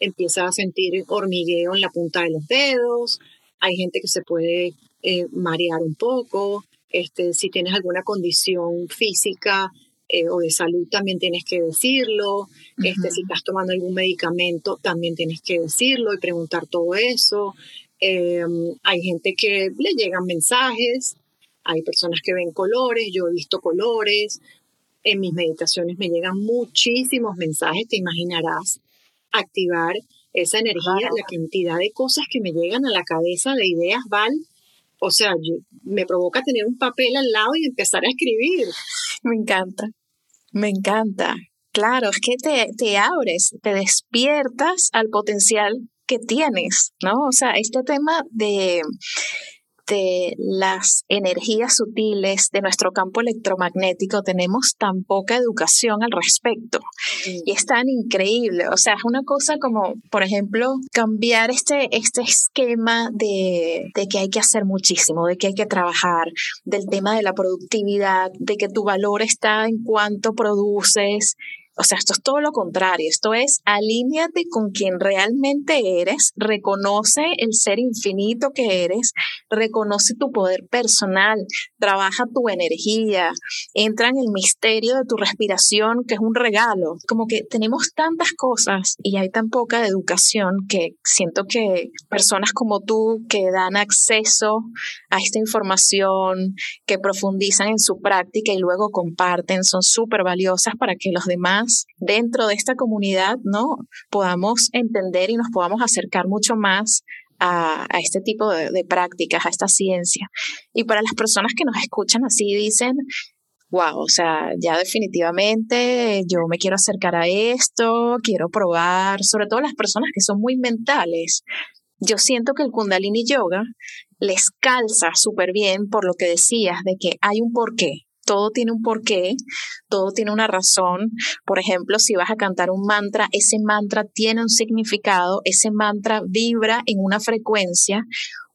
empieza a sentir hormigueo en la punta de los dedos, hay gente que se puede eh, marear un poco, este, si tienes alguna condición física eh, o de salud también tienes que decirlo, este, si estás tomando algún medicamento también tienes que decirlo y preguntar todo eso. Em, hay gente que le llegan mensajes, hay personas que ven colores, yo he visto colores, en mis meditaciones me llegan muchísimos mensajes, te imaginarás activar esa energía, la cantidad de cosas que me llegan a la cabeza de ideas, Val. O sea, me provoca tener un papel al lado y empezar a escribir. Me encanta, me encanta. Claro, es que te, te abres, te despiertas al potencial que tienes, ¿no? O sea, este tema de, de las energías sutiles de nuestro campo electromagnético tenemos tan poca educación al respecto y es tan increíble. O sea, es una cosa como, por ejemplo, cambiar este, este esquema de, de que hay que hacer muchísimo, de que hay que trabajar, del tema de la productividad, de que tu valor está en cuánto produces o sea, esto es todo lo contrario, esto es alíñate con quien realmente eres, reconoce el ser infinito que eres, reconoce tu poder personal, trabaja tu energía, entra en el misterio de tu respiración, que es un regalo. Como que tenemos tantas cosas y hay tan poca educación que siento que personas como tú que dan acceso a esta información, que profundizan en su práctica y luego comparten, son súper valiosas para que los demás dentro de esta comunidad, ¿no? Podamos entender y nos podamos acercar mucho más a, este tipo de, prácticas, a esta ciencia. Y para las personas que nos escuchan así dicen, wow, o sea, ya definitivamente yo me quiero acercar a esto, quiero probar, sobre todo las personas que son muy mentales. Yo siento que el kundalini yoga les calza súper bien por lo que decías de que hay un porqué, todo tiene un porqué, todo tiene una razón. Por ejemplo, si vas a cantar un mantra, ese mantra tiene un significado, ese mantra vibra en una frecuencia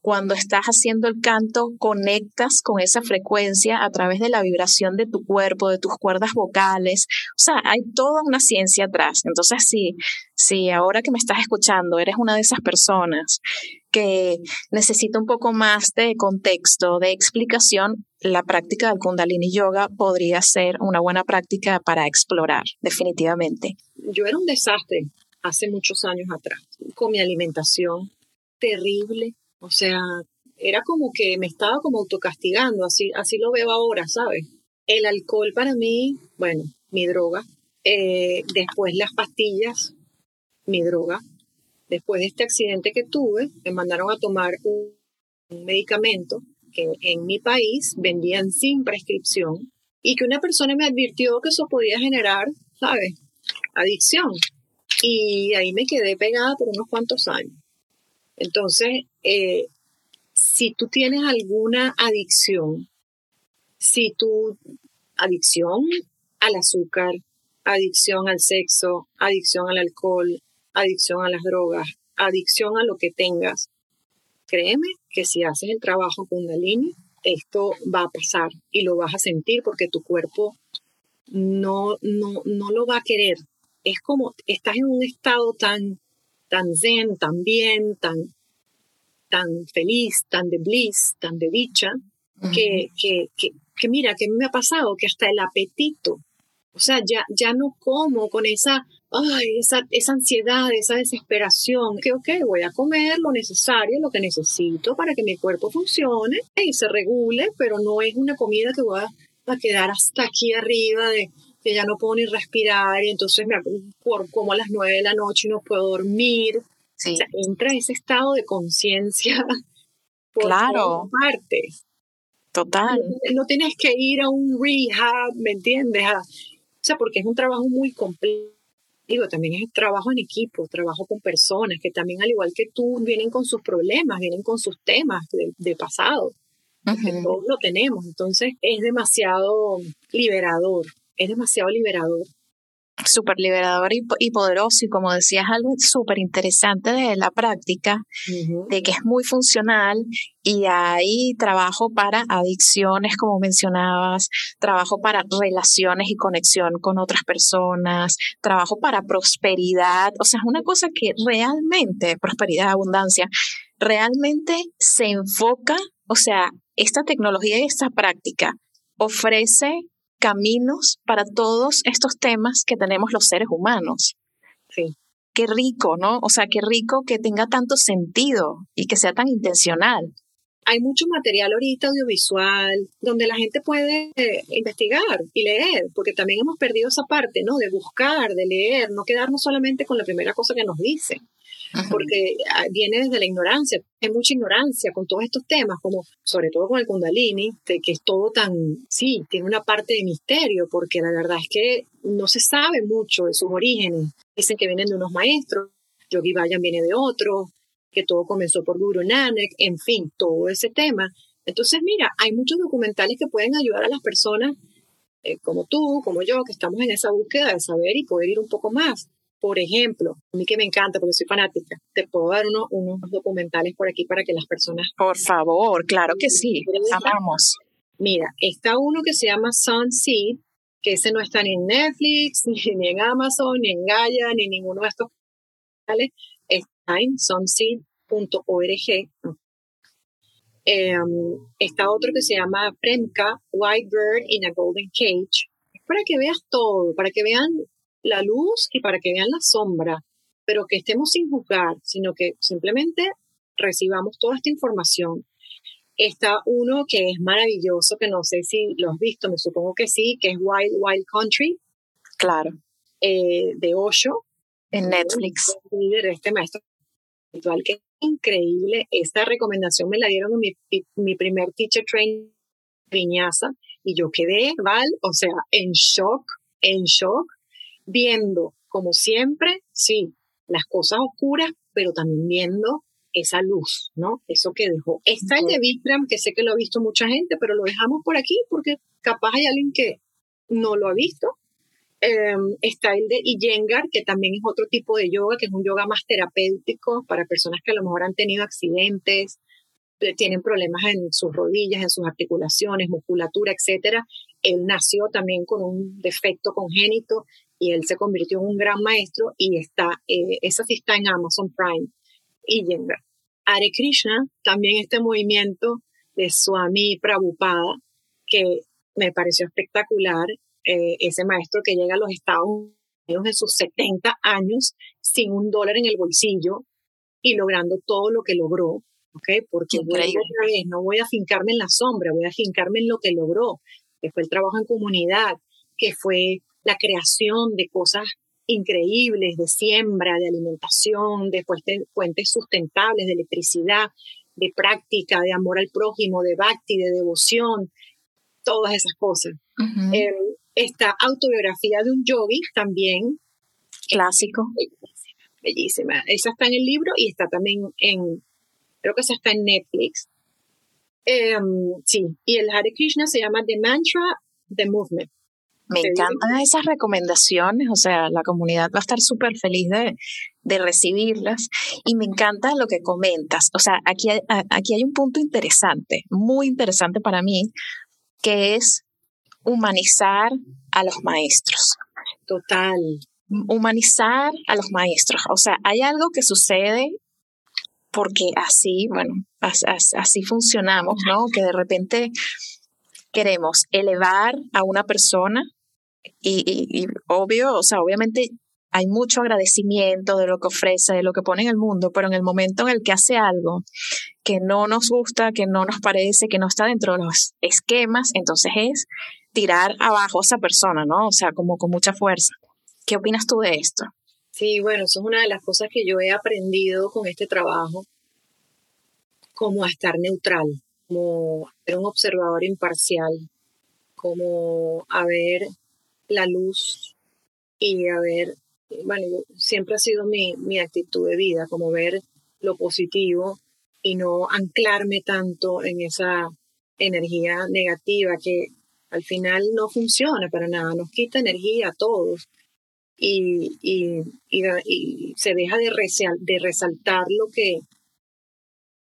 cuando estás haciendo el canto, conectas con esa frecuencia a través de la vibración de tu cuerpo, de tus cuerdas vocales. O sea, hay toda una ciencia atrás. Entonces, si, si ahora que me estás escuchando eres una de esas personas que necesita un poco más de contexto, de explicación, la práctica del Kundalini Yoga podría ser una buena práctica para explorar, definitivamente. Yo era un desastre hace muchos años atrás, con mi alimentación terrible, o sea, era como que me estaba como autocastigando, así, así lo veo ahora, ¿sabes? El alcohol para mí, bueno, mi droga. Eh, después las pastillas, mi droga. Después de este accidente que tuve, me mandaron a tomar un, medicamento que en mi país vendían sin prescripción y que una persona me advirtió que eso podía generar, ¿sabes? Adicción. Y ahí me quedé pegada por unos cuantos años. Entonces, eh, si tú tienes alguna adicción, si tu adicción al azúcar, adicción al sexo, adicción al alcohol, adicción a las drogas, adicción a lo que tengas, créeme que si haces el trabajo Kundalini, esto va a pasar y lo vas a sentir porque tu cuerpo no, no, no lo va a querer. Es como estás en un estado tan tan zen, tan bien, tan, tan feliz, tan de bliss, tan de dicha, que, que, que, mira, que me ha pasado que hasta el apetito, o sea, ya, ya no como con esa, ay, esa, esa ansiedad, esa desesperación, que ok, voy a comer lo necesario, lo que necesito para que mi cuerpo funcione y se regule, pero no es una comida que voy a, a quedar hasta aquí arriba de, que ya no puedo ni respirar y entonces me por como a las nueve de la noche y no puedo dormir. Sí. entra ese estado de conciencia por claro. partes. Total. No, tienes que ir a un rehab, ¿me entiendes? o sea, porque es un trabajo muy complejo. Digo, también es trabajo en equipo, trabajo con personas que también, al igual que tú, vienen con sus problemas, vienen con sus temas de, pasado. todos lo tenemos. Entonces, es demasiado liberador es demasiado liberador. Súper liberador y, poderoso y como decías algo súper interesante de la práctica, de que es muy funcional y hay trabajo para adicciones, como mencionabas, trabajo para relaciones y conexión con otras personas, trabajo para prosperidad, o sea, es una cosa que realmente, prosperidad, abundancia, realmente se enfoca, o sea, esta tecnología y esta práctica ofrece caminos para todos estos temas que tenemos los seres humanos. Sí. Qué rico, ¿no? O sea, qué rico que tenga tanto sentido y que sea tan intencional. Hay mucho material ahorita audiovisual donde la gente puede eh, investigar y leer, porque también hemos perdido esa parte, ¿no? De buscar, de leer, no quedarnos solamente con la primera cosa que nos dicen porque ah, viene desde la ignorancia. Hay mucha ignorancia con todos estos temas, como sobre todo con el Kundalini, que es todo tan, sí, tiene una parte de misterio, porque la verdad es que no se sabe mucho de sus orígenes. Dicen que vienen de unos maestros, Yogi Bayan viene de otros, que todo comenzó por Guru Nanak, en fin, todo ese tema. Entonces, mira, hay muchos documentales que pueden ayudar a las personas eh, como tú, como yo, que estamos en esa búsqueda de saber y poder ir un poco más. Por ejemplo, a mí que me encanta porque soy fanática, te puedo dar uno, unos documentales por aquí para que las personas... Por favor, claro que sí, amamos. Mira, está uno que se llama Sunseed, que ese no está ni en Netflix, ni en Amazon, ni en Gaia, ni ninguno de estos canales. Está en sunseed.org. Em, está otro que se llama Premka, White Bird in a Golden Cage. Es para que veas todo, para que vean la luz y para que vean la sombra, pero que estemos sin juzgar, sino que simplemente recibamos toda esta información. Está uno que es maravilloso, que no sé si lo has visto, me supongo que sí, que es Wild Wild Country. Claro. Eh, de Osho. En Netflix. de este maestro espiritual que es increíble. Esta recomendación me la dieron en mi, mi primer teacher training Viñaza y yo quedé, Val, o sea, en shock, en shock, viendo, como siempre, sí, las cosas oscuras, pero también viendo esa luz, ¿no? Eso que dejó. Está el de Bikram, que sé que lo ha visto mucha gente, pero lo dejamos por aquí porque capaz hay alguien que no lo ha visto. Em, está el de Iyengar, que también es otro tipo de yoga, que es un yoga más terapéutico para personas que a lo mejor han tenido accidentes, eh, tienen problemas en sus rodillas, en sus articulaciones, musculatura, etcétera. Él nació también con un defecto congénito y él se convirtió en un gran maestro y está, eh, esa sí está en Amazon Prime. Iyengar. Hare Krishna, también este movimiento de Swami Prabhupada, que me pareció espectacular, eh, ese maestro que llega a los Estados Unidos en sus 70 años sin un dólar en el bolsillo y logrando todo lo que logró, ¿ok? Porque otra vez, no voy a fincarme en la sombra, voy a fincarme en lo que logró, que fue el trabajo en comunidad, que fue la creación de cosas increíbles de siembra, de alimentación, de fuentes sustentables de electricidad, de práctica, de amor al prójimo, de bhakti, de devoción, todas esas cosas. Em, esta autobiografía de un yogi también. Clásico. Bellísima, Esa está en el libro y está también en, creo que esa está en Netflix. Em, sí, y el Hare Krishna se llama The Mantra, The Movement. Me encantan esas recomendaciones, o sea, la comunidad va a estar súper feliz de, de, recibirlas y me encanta lo que comentas. O sea, aquí hay, aquí hay un punto interesante, muy interesante para mí, que es humanizar a los maestros. Total. Humanizar a los maestros. O sea, hay algo que sucede porque así, bueno, así funcionamos, ¿no? Que de repente queremos elevar a una persona y, obvio, o sea, obviamente hay mucho agradecimiento de lo que ofrece, de lo que pone en el mundo, pero en el momento en el que hace algo que no nos gusta, que no nos parece, que no está dentro de los esquemas, entonces es tirar abajo a esa persona, ¿no? O sea, como con mucha fuerza. ¿Qué opinas tú de esto? Sí, bueno, eso es una de las cosas que yo he aprendido con este trabajo, como a estar neutral, como ser un observador imparcial, como a ver la luz y a ver, bueno, siempre ha sido mi, mi actitud de vida, como ver lo positivo y no anclarme tanto en esa energía negativa que al final no funciona para nada, nos quita energía a todos y, y, y, se deja de, de resaltar lo que,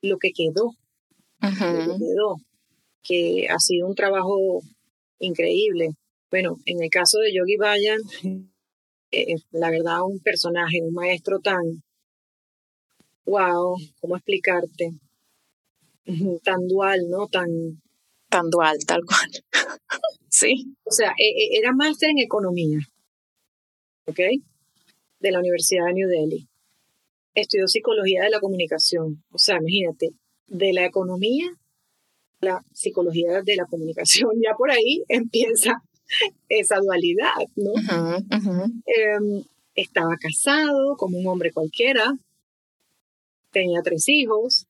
lo que quedó, lo que quedó, que ha sido un trabajo increíble. Bueno, en el caso de Yogi Bayan, eh, la verdad, un personaje, un maestro tan, wow, ¿cómo explicarte? Tan dual, ¿no? Tan... Tan dual, tal cual. sí. O sea, e, e, era máster en economía, ¿ok? De la Universidad de New Delhi. Estudió psicología de la comunicación. O sea, imagínate, de la economía, la psicología de la comunicación. Ya por ahí empieza esa dualidad, ¿no? Em, estaba casado como un hombre cualquiera, tenía tres hijos,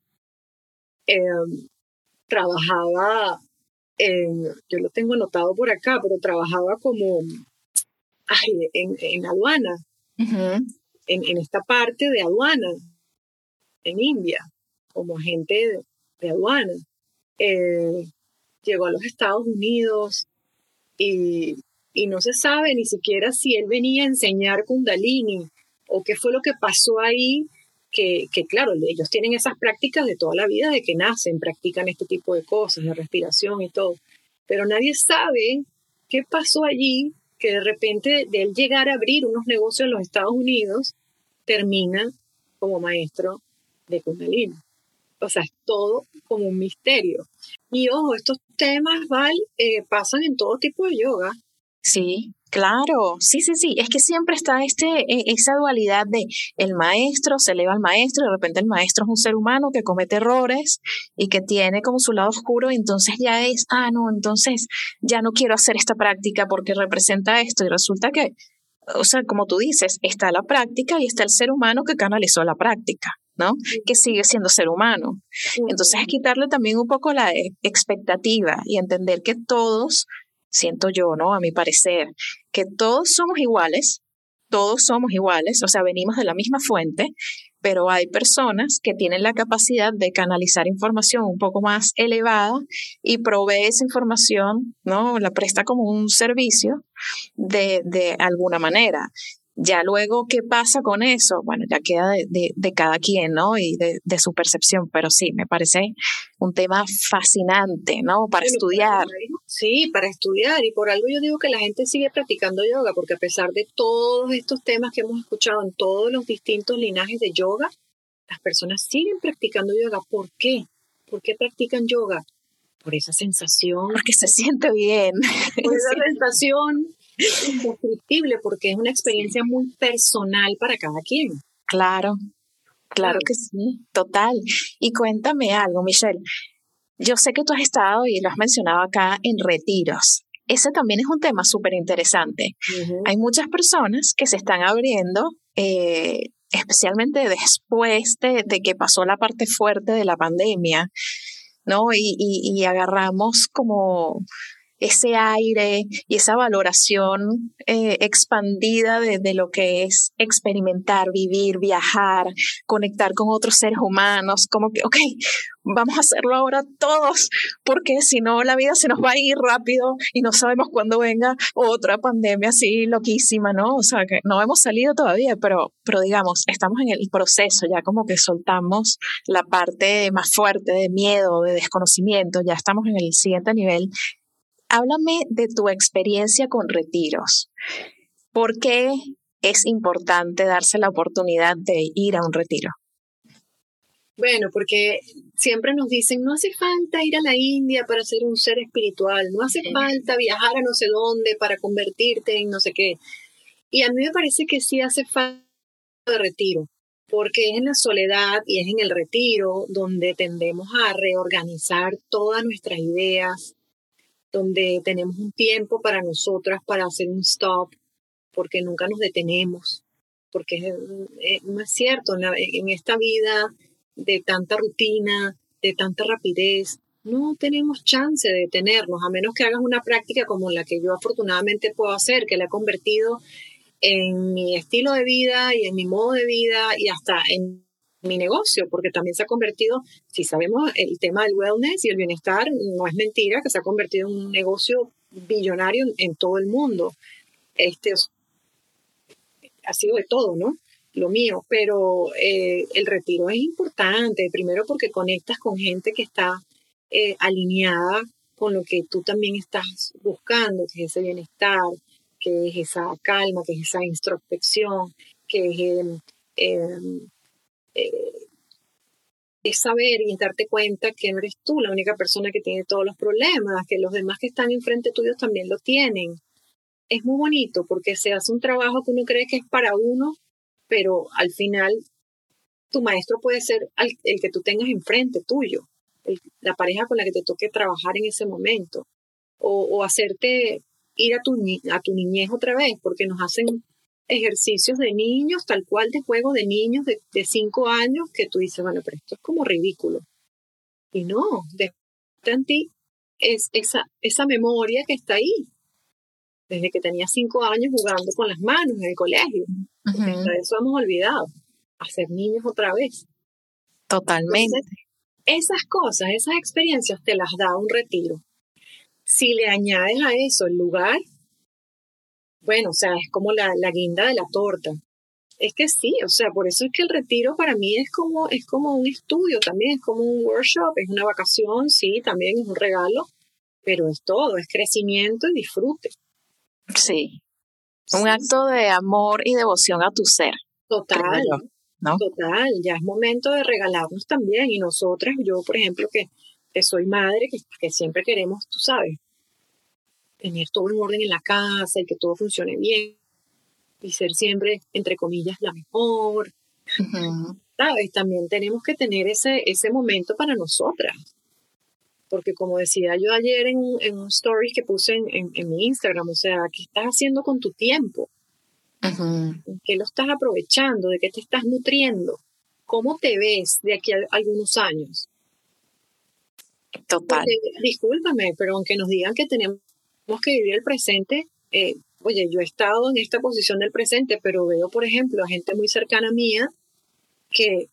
em, trabajaba, en, yo lo tengo anotado por acá, pero trabajaba como en, en, aduana, en, esta parte de aduana, en India, como agente de, aduana. Eh, llegó a los Estados Unidos, y, no se sabe ni siquiera si él venía a enseñar kundalini o qué fue lo que pasó ahí, que, que, claro, ellos tienen esas prácticas de toda la vida, de que nacen, practican este tipo de cosas, de respiración y todo, pero nadie sabe qué pasó allí, que de repente de él llegar a abrir unos negocios en los Estados Unidos, termina como maestro de kundalini. O sea, es todo como un misterio. Y ojo, estos temas, Val, eh, pasan en todo tipo de yoga. Sí, claro, sí, sí, sí. Es que siempre está este, e, esa dualidad de el maestro se eleva al maestro, y de repente el maestro es un ser humano que comete errores y que tiene como su lado oscuro, y entonces ya es, ah, no, entonces ya no quiero hacer esta práctica porque representa esto, y resulta que, o sea, como tú dices, está la práctica y está el ser humano que canalizó la práctica. ¿no? Que sigue siendo ser humano. Entonces es quitarle también un poco la e, expectativa y entender que todos, siento yo, ¿no? A mi parecer, que todos somos iguales, todos somos iguales, o sea, venimos de la misma fuente, pero hay personas que tienen la capacidad de canalizar información un poco más elevada y provee esa información, ¿no? La presta como un servicio de, de alguna manera. Ya luego, ¿qué pasa con eso? Bueno, ya queda de, de, cada quien, ¿no? Y de, de, su percepción, pero sí, me parece un tema fascinante, ¿no? Para estudiar. sí, para estudiar. Y por algo yo digo que la gente sigue practicando yoga, porque a pesar de todos estos temas que hemos escuchado en todos los distintos linajes de yoga, las personas siguen practicando yoga. ¿Por qué? ¿Por qué practican yoga? Por esa sensación. Porque se siente bien. Por esa sensación indescriptible porque es una experiencia muy personal para cada quien. Claro, claro que sí, total. Y cuéntame algo, Michelle. Yo sé que tú has estado y lo has mencionado acá en retiros. Ese también es un tema súper interesante. Hay muchas personas que se están abriendo, eh, especialmente después de, que pasó la parte fuerte de la pandemia, ¿no? y agarramos como ese aire y esa valoración eh, expandida de, lo que es experimentar, vivir, viajar, conectar con otros seres humanos, como que, ok, vamos a hacerlo ahora todos, porque si no la vida se nos va a ir rápido y no sabemos cuándo venga otra pandemia así loquísima, ¿no? O sea, que no hemos salido todavía, pero, pero digamos, estamos en el proceso, ya como que soltamos la parte más fuerte de miedo, de desconocimiento, ya estamos en el siguiente nivel háblame de tu experiencia con retiros. ¿Por qué es importante darse la oportunidad de ir a un retiro? Bueno, porque siempre nos dicen, no hace falta ir a la India para ser un ser espiritual, no hace falta viajar a no sé dónde para convertirte en no sé qué. Y a mí me parece que sí hace falta de retiro, porque es en la soledad y es en el retiro donde tendemos a reorganizar todas nuestras ideas, donde tenemos un tiempo para nosotras para hacer un stop, porque nunca nos detenemos, porque no es cierto, en, esta vida de tanta rutina, de tanta rapidez, no tenemos chance de detenernos, a menos que hagas una práctica como la que yo afortunadamente puedo hacer, que la he convertido en mi estilo de vida y en mi modo de vida y hasta en mi negocio, porque también se ha convertido, si sabemos el tema del wellness y el bienestar, no es mentira que se ha convertido en un negocio billonario en, todo el mundo. Este ha sido de todo, ¿no? Lo mío, pero eh, el retiro es importante, primero porque conectas con gente que está eh, alineada con lo que tú también estás buscando, que es ese bienestar, que es esa calma, que es esa introspección, que es eh, eh, es saber y darte cuenta que no eres tú la única persona que tiene todos los problemas, que los demás que están enfrente tuyo también lo tienen. Es muy bonito porque se hace un trabajo que uno cree que es para uno, pero al final tu maestro puede ser el que tú tengas enfrente tuyo, la pareja con la que te toque trabajar en ese momento, o, o hacerte ir a tu, a tu niñez otra vez, porque nos hacen ejercicios de niños, tal cual de juego de niños de, cinco años, que tú dices, bueno, pero esto es como ridículo. Y no, de en ti es esa, esa memoria que está ahí, desde que tenía cinco años jugando con las manos en el colegio. Eso hemos olvidado, hacer niños otra vez. Totalmente. esas cosas, esas experiencias te las da un retiro. Si le añades a eso el lugar, bueno, o sea, es como la, la guinda de la torta. Es que sí, o sea, por eso es que el retiro para mí es como, es como un estudio también, es como un workshop, es una vacación, sí, también es un regalo, pero es todo, es crecimiento y disfrute. Sí, un acto de amor y devoción a tu ser. Total, ¿no? total, ya es momento de regalarnos también y nosotras, yo por ejemplo que, que soy madre, que, que siempre queremos, tú sabes, tener todo en orden en la casa y que todo funcione bien y ser siempre, entre comillas, la mejor. ¿Sabes? También tenemos que tener ese, ese momento para nosotras. Porque como decía yo ayer en, en un story que puse en, en, mi Instagram, o sea, ¿qué estás haciendo con tu tiempo? ¿Qué lo estás aprovechando? ¿De qué te estás nutriendo? ¿Cómo te ves de aquí a algunos años? Total. discúlpame, pero aunque nos digan que tenemos tenemos que vivir el presente. Eh, oye, yo he estado en esta posición del presente, pero veo, por ejemplo, a gente muy cercana mía que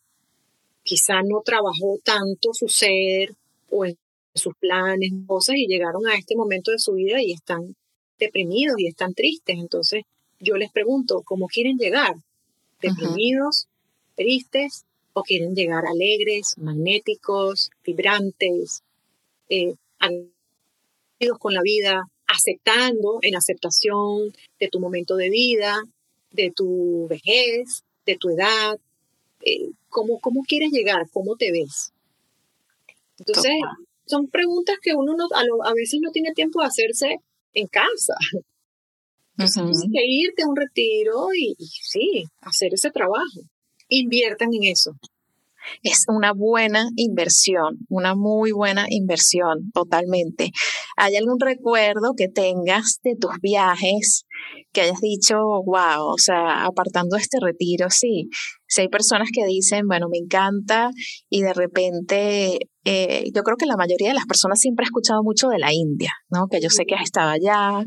quizá no trabajó tanto su ser o en sus planes, cosas, y llegaron a este momento de su vida y están deprimidos y están tristes. Entonces, yo les pregunto, ¿cómo quieren llegar? ¿Deprimidos, tristes o quieren llegar alegres, magnéticos, vibrantes, eh, con la vida, aceptando, en aceptación de tu momento de vida, de tu vejez, de tu edad, eh, ¿cómo, ¿cómo quieres llegar? ¿Cómo te ves? Entonces, son preguntas que uno no, a, veces no tiene tiempo de hacerse en casa. Tienes que irte a un retiro y, y sí, hacer ese trabajo. Inviertan en eso es una buena inversión, una muy buena inversión, totalmente. ¿Hay algún recuerdo que tengas de tus viajes que hayas dicho, wow, o sea, apartando este retiro, sí, si hay personas que dicen, bueno, me encanta y de repente eh, yo creo que la mayoría de las personas siempre ha escuchado mucho de la India, ¿no? Que yo sé que has estado allá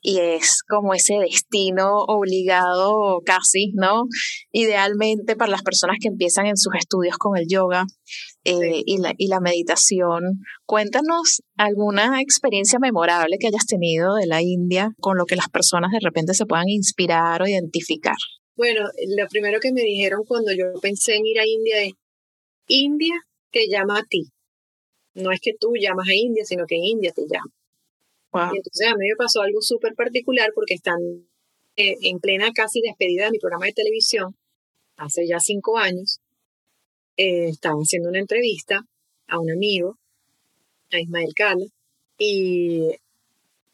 y es como ese destino obligado casi, ¿no? Idealmente para las personas que empiezan en sus estudios con el yoga eh, y, la, y la meditación. Cuéntanos alguna experiencia memorable que hayas tenido de la India con lo que las personas de repente se puedan inspirar o identificar. Bueno, lo primero que me dijeron cuando yo pensé en ir a India es, India te llama a ti no es que tú llamas a India, sino que India te llama. Y entonces a mí me pasó algo súper particular porque están eh, en plena casi despedida de mi programa de televisión, hace ya cinco años, eh, estaba haciendo una entrevista a un amigo, a Ismael Cala, y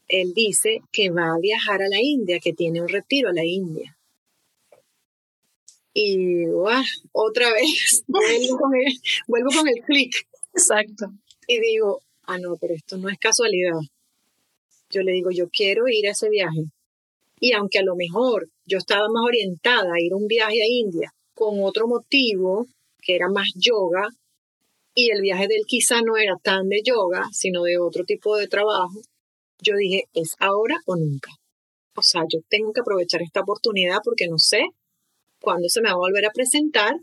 él dice que va a viajar a la India, que tiene un retiro a la India. Y otra vez vuelvo con el, vuelvo con el clic. Exacto y digo, ah, no, pero esto no es casualidad. Yo le digo, yo quiero ir a ese viaje. Y aunque a lo mejor yo estaba más orientada a ir a un viaje a India con otro motivo, que era más yoga, y el viaje de él quizá no era tan de yoga, sino de otro tipo de trabajo, yo dije, es ahora o nunca. O sea, yo tengo que aprovechar esta oportunidad porque no sé cuándo se me va a volver a presentar,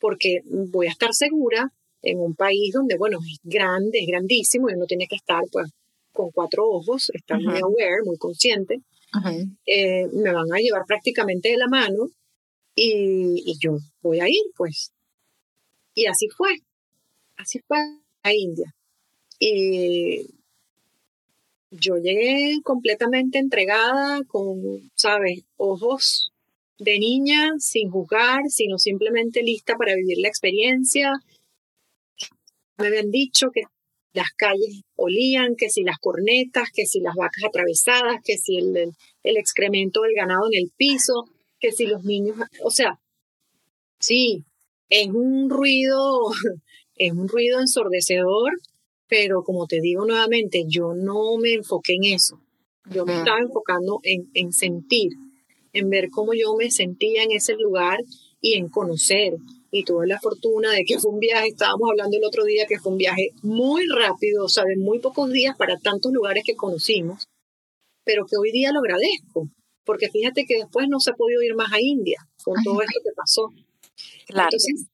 porque voy a estar segura en un país donde, bueno, es grande, es grandísimo y uno tiene que estar pues con cuatro ojos, estar muy aware, muy consciente. Eh, me van a llevar prácticamente de la mano y, yo voy a ir, pues. Y así fue, así fue a India. Y yo llegué completamente entregada, con, ¿sabes? Ojos de niña, sin juzgar, sino simplemente lista para vivir la experiencia. Me habían dicho que las calles olían, que si las cornetas, que si las vacas atravesadas, que si el, el, excremento del ganado en el piso, que si los niños, o sea, sí, es un ruido, es un ruido ensordecedor, pero como te digo nuevamente, yo no me enfoqué en eso. Yo me estaba enfocando en, en sentir, en ver cómo yo me sentía en ese lugar y en conocer y tuve la fortuna de que fue un viaje, estábamos hablando el otro día, que fue un viaje muy rápido, o sea, de muy pocos días para tantos lugares que conocimos, pero que hoy día lo agradezco, porque fíjate que después no se ha podido ir más a India con todo esto que pasó. Claro. Entonces,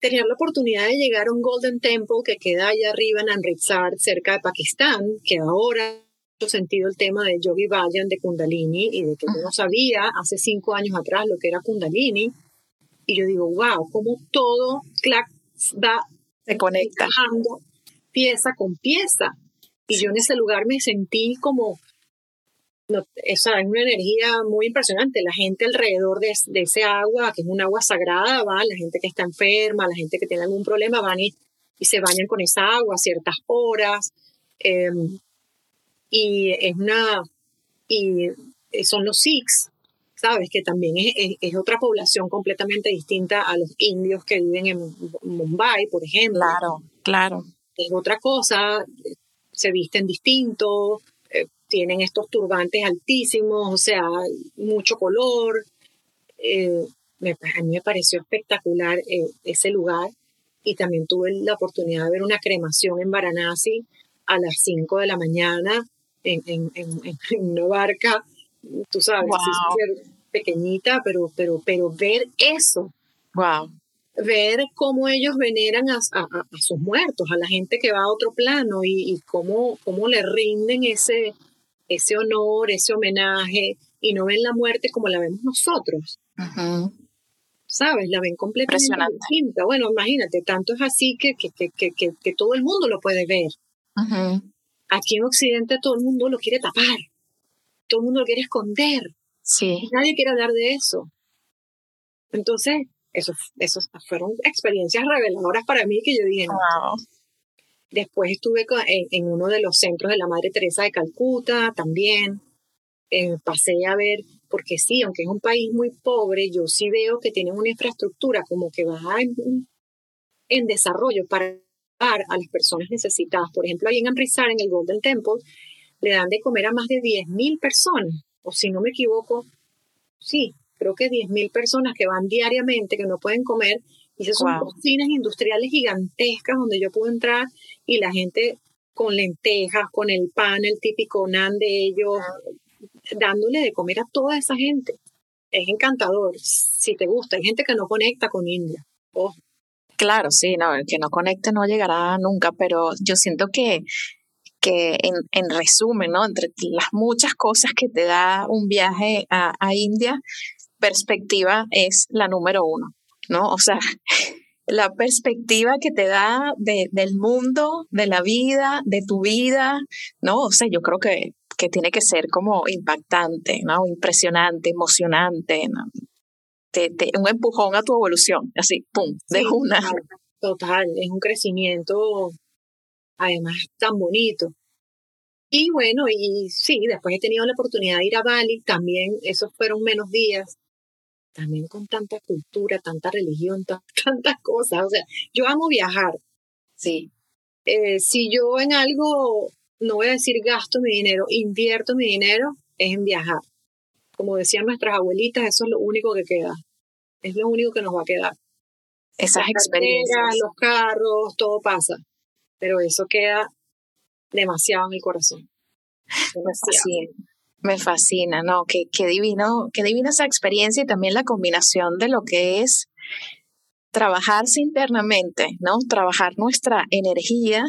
tener la oportunidad de llegar a un Golden Temple que queda allá arriba en Amritsar, cerca de Pakistán, que ahora sentido el tema de Yogi Bayan, de Kundalini, y de que yo no sabía hace cinco años atrás lo que era Kundalini, y yo digo, wow, cómo todo clac, va se conecta pieza con pieza. Y yo en ese lugar me sentí como, no, esa es una energía muy impresionante. La gente alrededor de, ese agua, que es un agua sagrada, va, la gente que está enferma, la gente que tiene algún problema, van y, se bañan con esa agua a ciertas horas. Em, y es una, y son los Sikhs, ¿sabes? Que también es, otra población completamente distinta a los indios que viven en Mumbai, por ejemplo. Claro, claro. Es otra cosa, se visten distintos, eh, tienen estos turbantes altísimos, o sea, mucho color. Eh, a mí me pareció espectacular eh, ese lugar y también tuve la oportunidad de ver una cremación en Varanasi a las 5 de la mañana en, en, en una barca tú sabes, pequeñita, pero, pero, pero ver eso. Wow. ver cómo ellos veneran a, sus muertos, a la gente que va a otro plano y, cómo, cómo le rinden ese, ese honor, ese homenaje y no ven la muerte como la vemos nosotros. ¿Sabes? La ven completamente distinta. Bueno, imagínate, tanto es así que, que, que, que todo el mundo lo puede ver. Aquí en Occidente todo el mundo lo quiere tapar, todo el mundo lo quiere esconder. Sí. Nadie quiere hablar de eso. Entonces, eso, eso fueron experiencias reveladoras para mí que yo dije, Después estuve en, uno de los centros de la Madre Teresa de Calcuta también. Eh, pasé a ver, porque sí, aunque es un país muy pobre, yo sí veo que tienen una infraestructura como que va en, en desarrollo para a las personas necesitadas. Por ejemplo, ahí en Amritsar, en el Golden Temple, le dan de comer a más de 10.000 personas, o si no me equivoco, sí, creo que 10.000 personas que van diariamente, que no pueden comer, y esas son cocinas industriales gigantescas donde yo puedo entrar y la gente con lentejas, con el pan, el típico nan de ellos, dándole de comer a toda esa gente. Es encantador, si te gusta. Hay gente que no conecta con India. Claro, sí, no, el que no conecte no llegará nunca, pero yo siento que, que en, en resumen, ¿no? Entre las muchas cosas que te da un viaje a, a India, perspectiva es la número uno, ¿no? O sea, la perspectiva que te da de, del mundo, de la vida, de tu vida, ¿no? O sea, yo creo que, que tiene que ser como impactante, ¿no? Impresionante, emocionante, ¿no? Un empujón a tu evolución, así, pum, de una. Total, es un crecimiento además tan bonito. Y bueno, y sí, después he tenido la oportunidad de ir a Bali, también esos fueron menos días, también con tanta cultura, tanta religión, tantas cosas. O sea, yo amo viajar, sí. Eh, si yo en algo, no voy a decir gasto mi dinero, invierto mi dinero, es en viajar. Como decían nuestras abuelitas, eso es lo único que queda. Es lo único que nos va a quedar. Esas experiencias. los carros, todo pasa. Pero eso queda demasiado en el corazón. Me fascina, me fascina, ¿no? Qué, qué divino, qué divina esa experiencia y también la combinación de lo que es trabajarse internamente, ¿no? Trabajar nuestra energía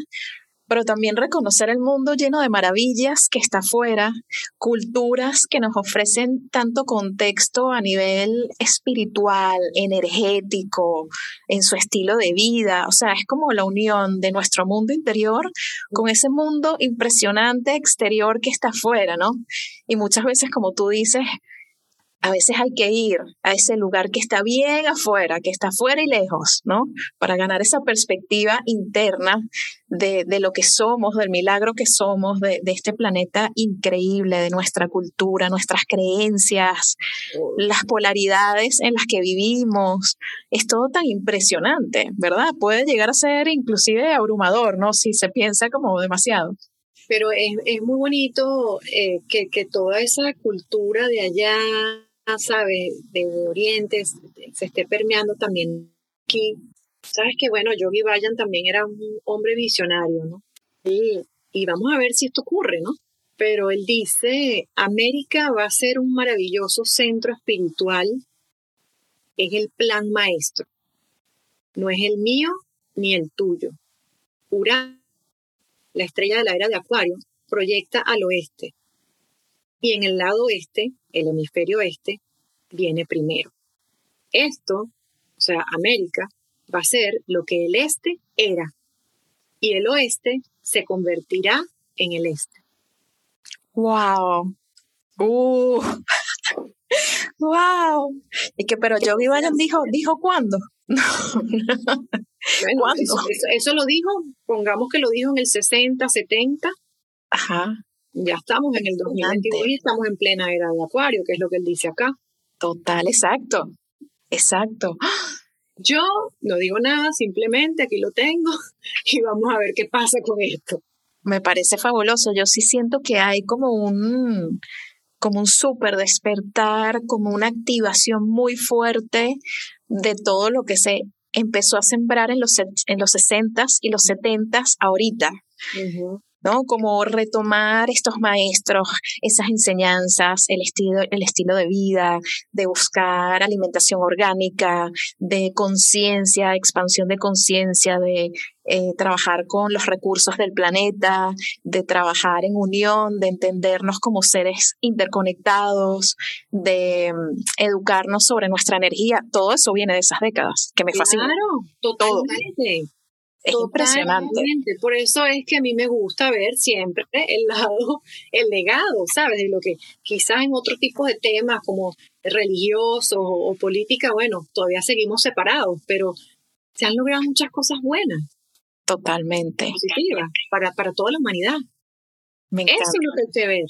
pero también reconocer el mundo lleno de maravillas que está afuera, culturas que nos ofrecen tanto contexto a nivel espiritual, energético, en su estilo de vida. O sea, es como la unión de nuestro mundo interior con ese mundo impresionante exterior que está afuera, ¿no? Y muchas veces, como tú dices, a veces hay que ir a ese lugar que está bien afuera, que está afuera y lejos, ¿no? Para ganar esa perspectiva interna de, de lo que somos, del milagro que somos, de, de, este planeta increíble, de nuestra cultura, nuestras creencias, las polaridades en las que vivimos. Es todo tan impresionante, ¿verdad? Puede llegar a ser inclusive abrumador, ¿no? Si se piensa como demasiado pero es, es, muy bonito eh, que, que, toda esa cultura de allá sabe, de Oriente, se esté permeando también aquí. Sabes que, bueno, Yogi Bayan también era un hombre visionario, ¿no? Y, y vamos a ver si esto ocurre, ¿no? Pero él dice, América va a ser un maravilloso centro espiritual, es el plan maestro, no es el mío ni el tuyo. Urano, la estrella de la era de Acuario, proyecta al oeste, y en el lado oeste, el hemisferio oeste, viene primero. Esto, o sea, América, va a ser lo que el este era y el oeste se convertirá en el este. ¡Wow! ¡Uh! ¡Wow! Y que, pero Joe Biden dijo, ¿dijo cuándo? ¿Cuándo? Eso, eso, lo dijo, pongamos que lo dijo en el 60, 70. Ajá ya estamos en el 2021 y estamos en plena era de Acuario, que es lo que él dice acá. Total, exacto, exacto. Yo no digo nada, simplemente aquí lo tengo y vamos a ver qué pasa con esto. Me parece fabuloso. Yo sí siento que hay como un como un súper despertar, como una activación muy fuerte de todo lo que se empezó a sembrar en los, en los 60s y los 70s ahorita. ¿No? Como retomar estos maestros, esas enseñanzas, el estilo, el estilo de vida, de buscar alimentación orgánica, de conciencia, expansión de conciencia, de eh, trabajar con los recursos del planeta, de trabajar en unión, de entendernos como seres interconectados, de mm, educarnos sobre nuestra energía. Todo eso viene de esas décadas, que me fascina. Claro, totalmente. Es impresionante. Por eso es que a mí me gusta ver siempre el lado, el legado, ¿sabes? De lo que quizás en otro tipo de temas como religioso o, política, bueno, todavía seguimos separados, pero se han logrado muchas cosas buenas. Totalmente. Positivas para, para toda la humanidad. Me Eso es lo que hay que ver.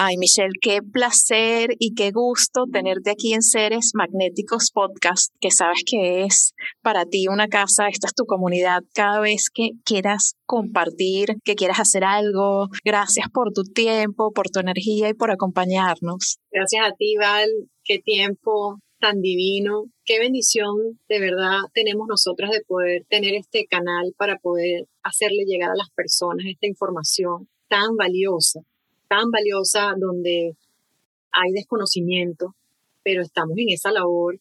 Ay, Michelle, qué placer y qué gusto tenerte aquí en Seres Magnéticos Podcast, que sabes que es para ti una casa, esta es tu comunidad. Cada vez que quieras compartir, que quieras hacer algo, gracias por tu tiempo, por tu energía y por acompañarnos. Gracias a ti, Val. Qué tiempo tan divino. Qué bendición de verdad tenemos nosotras de poder tener este canal para poder hacerle llegar a las personas esta información tan valiosa tan valiosa donde hay desconocimiento, pero estamos en esa labor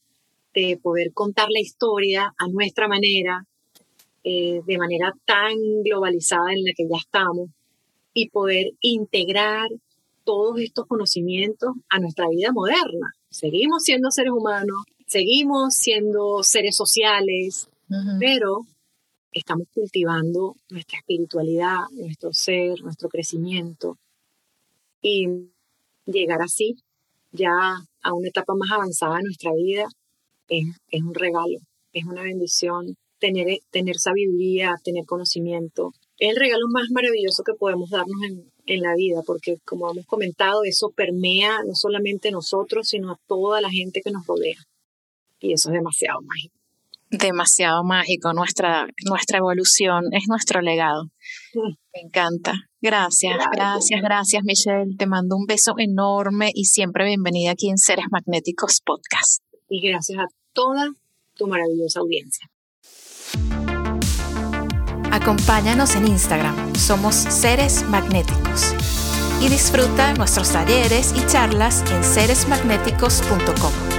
de poder contar la historia a nuestra manera, eh, de manera tan globalizada en la que ya estamos, y poder integrar todos estos conocimientos a nuestra vida moderna. Seguimos siendo seres humanos, seguimos siendo seres sociales, pero estamos cultivando nuestra espiritualidad, nuestro ser, nuestro crecimiento, y llegar así ya a una etapa más avanzada de nuestra vida es, es un regalo, es una bendición tener, tener sabiduría, tener conocimiento. Es el regalo más maravilloso que podemos darnos en, en la vida, porque como hemos comentado, eso permea no solamente a nosotros, sino a toda la gente que nos rodea. Y eso es demasiado mágico demasiado mágico. Nuestra, nuestra evolución es nuestro legado. Me encanta. Gracias, gracias, gracias, Michelle. Te mando un beso enorme y siempre bienvenida aquí en Seres Magnéticos Podcast. Y gracias a toda tu maravillosa audiencia. Acompáñanos en Instagram, somos Seres Magnéticos. Y disfruta nuestros talleres y charlas en seresmagnéticos.com.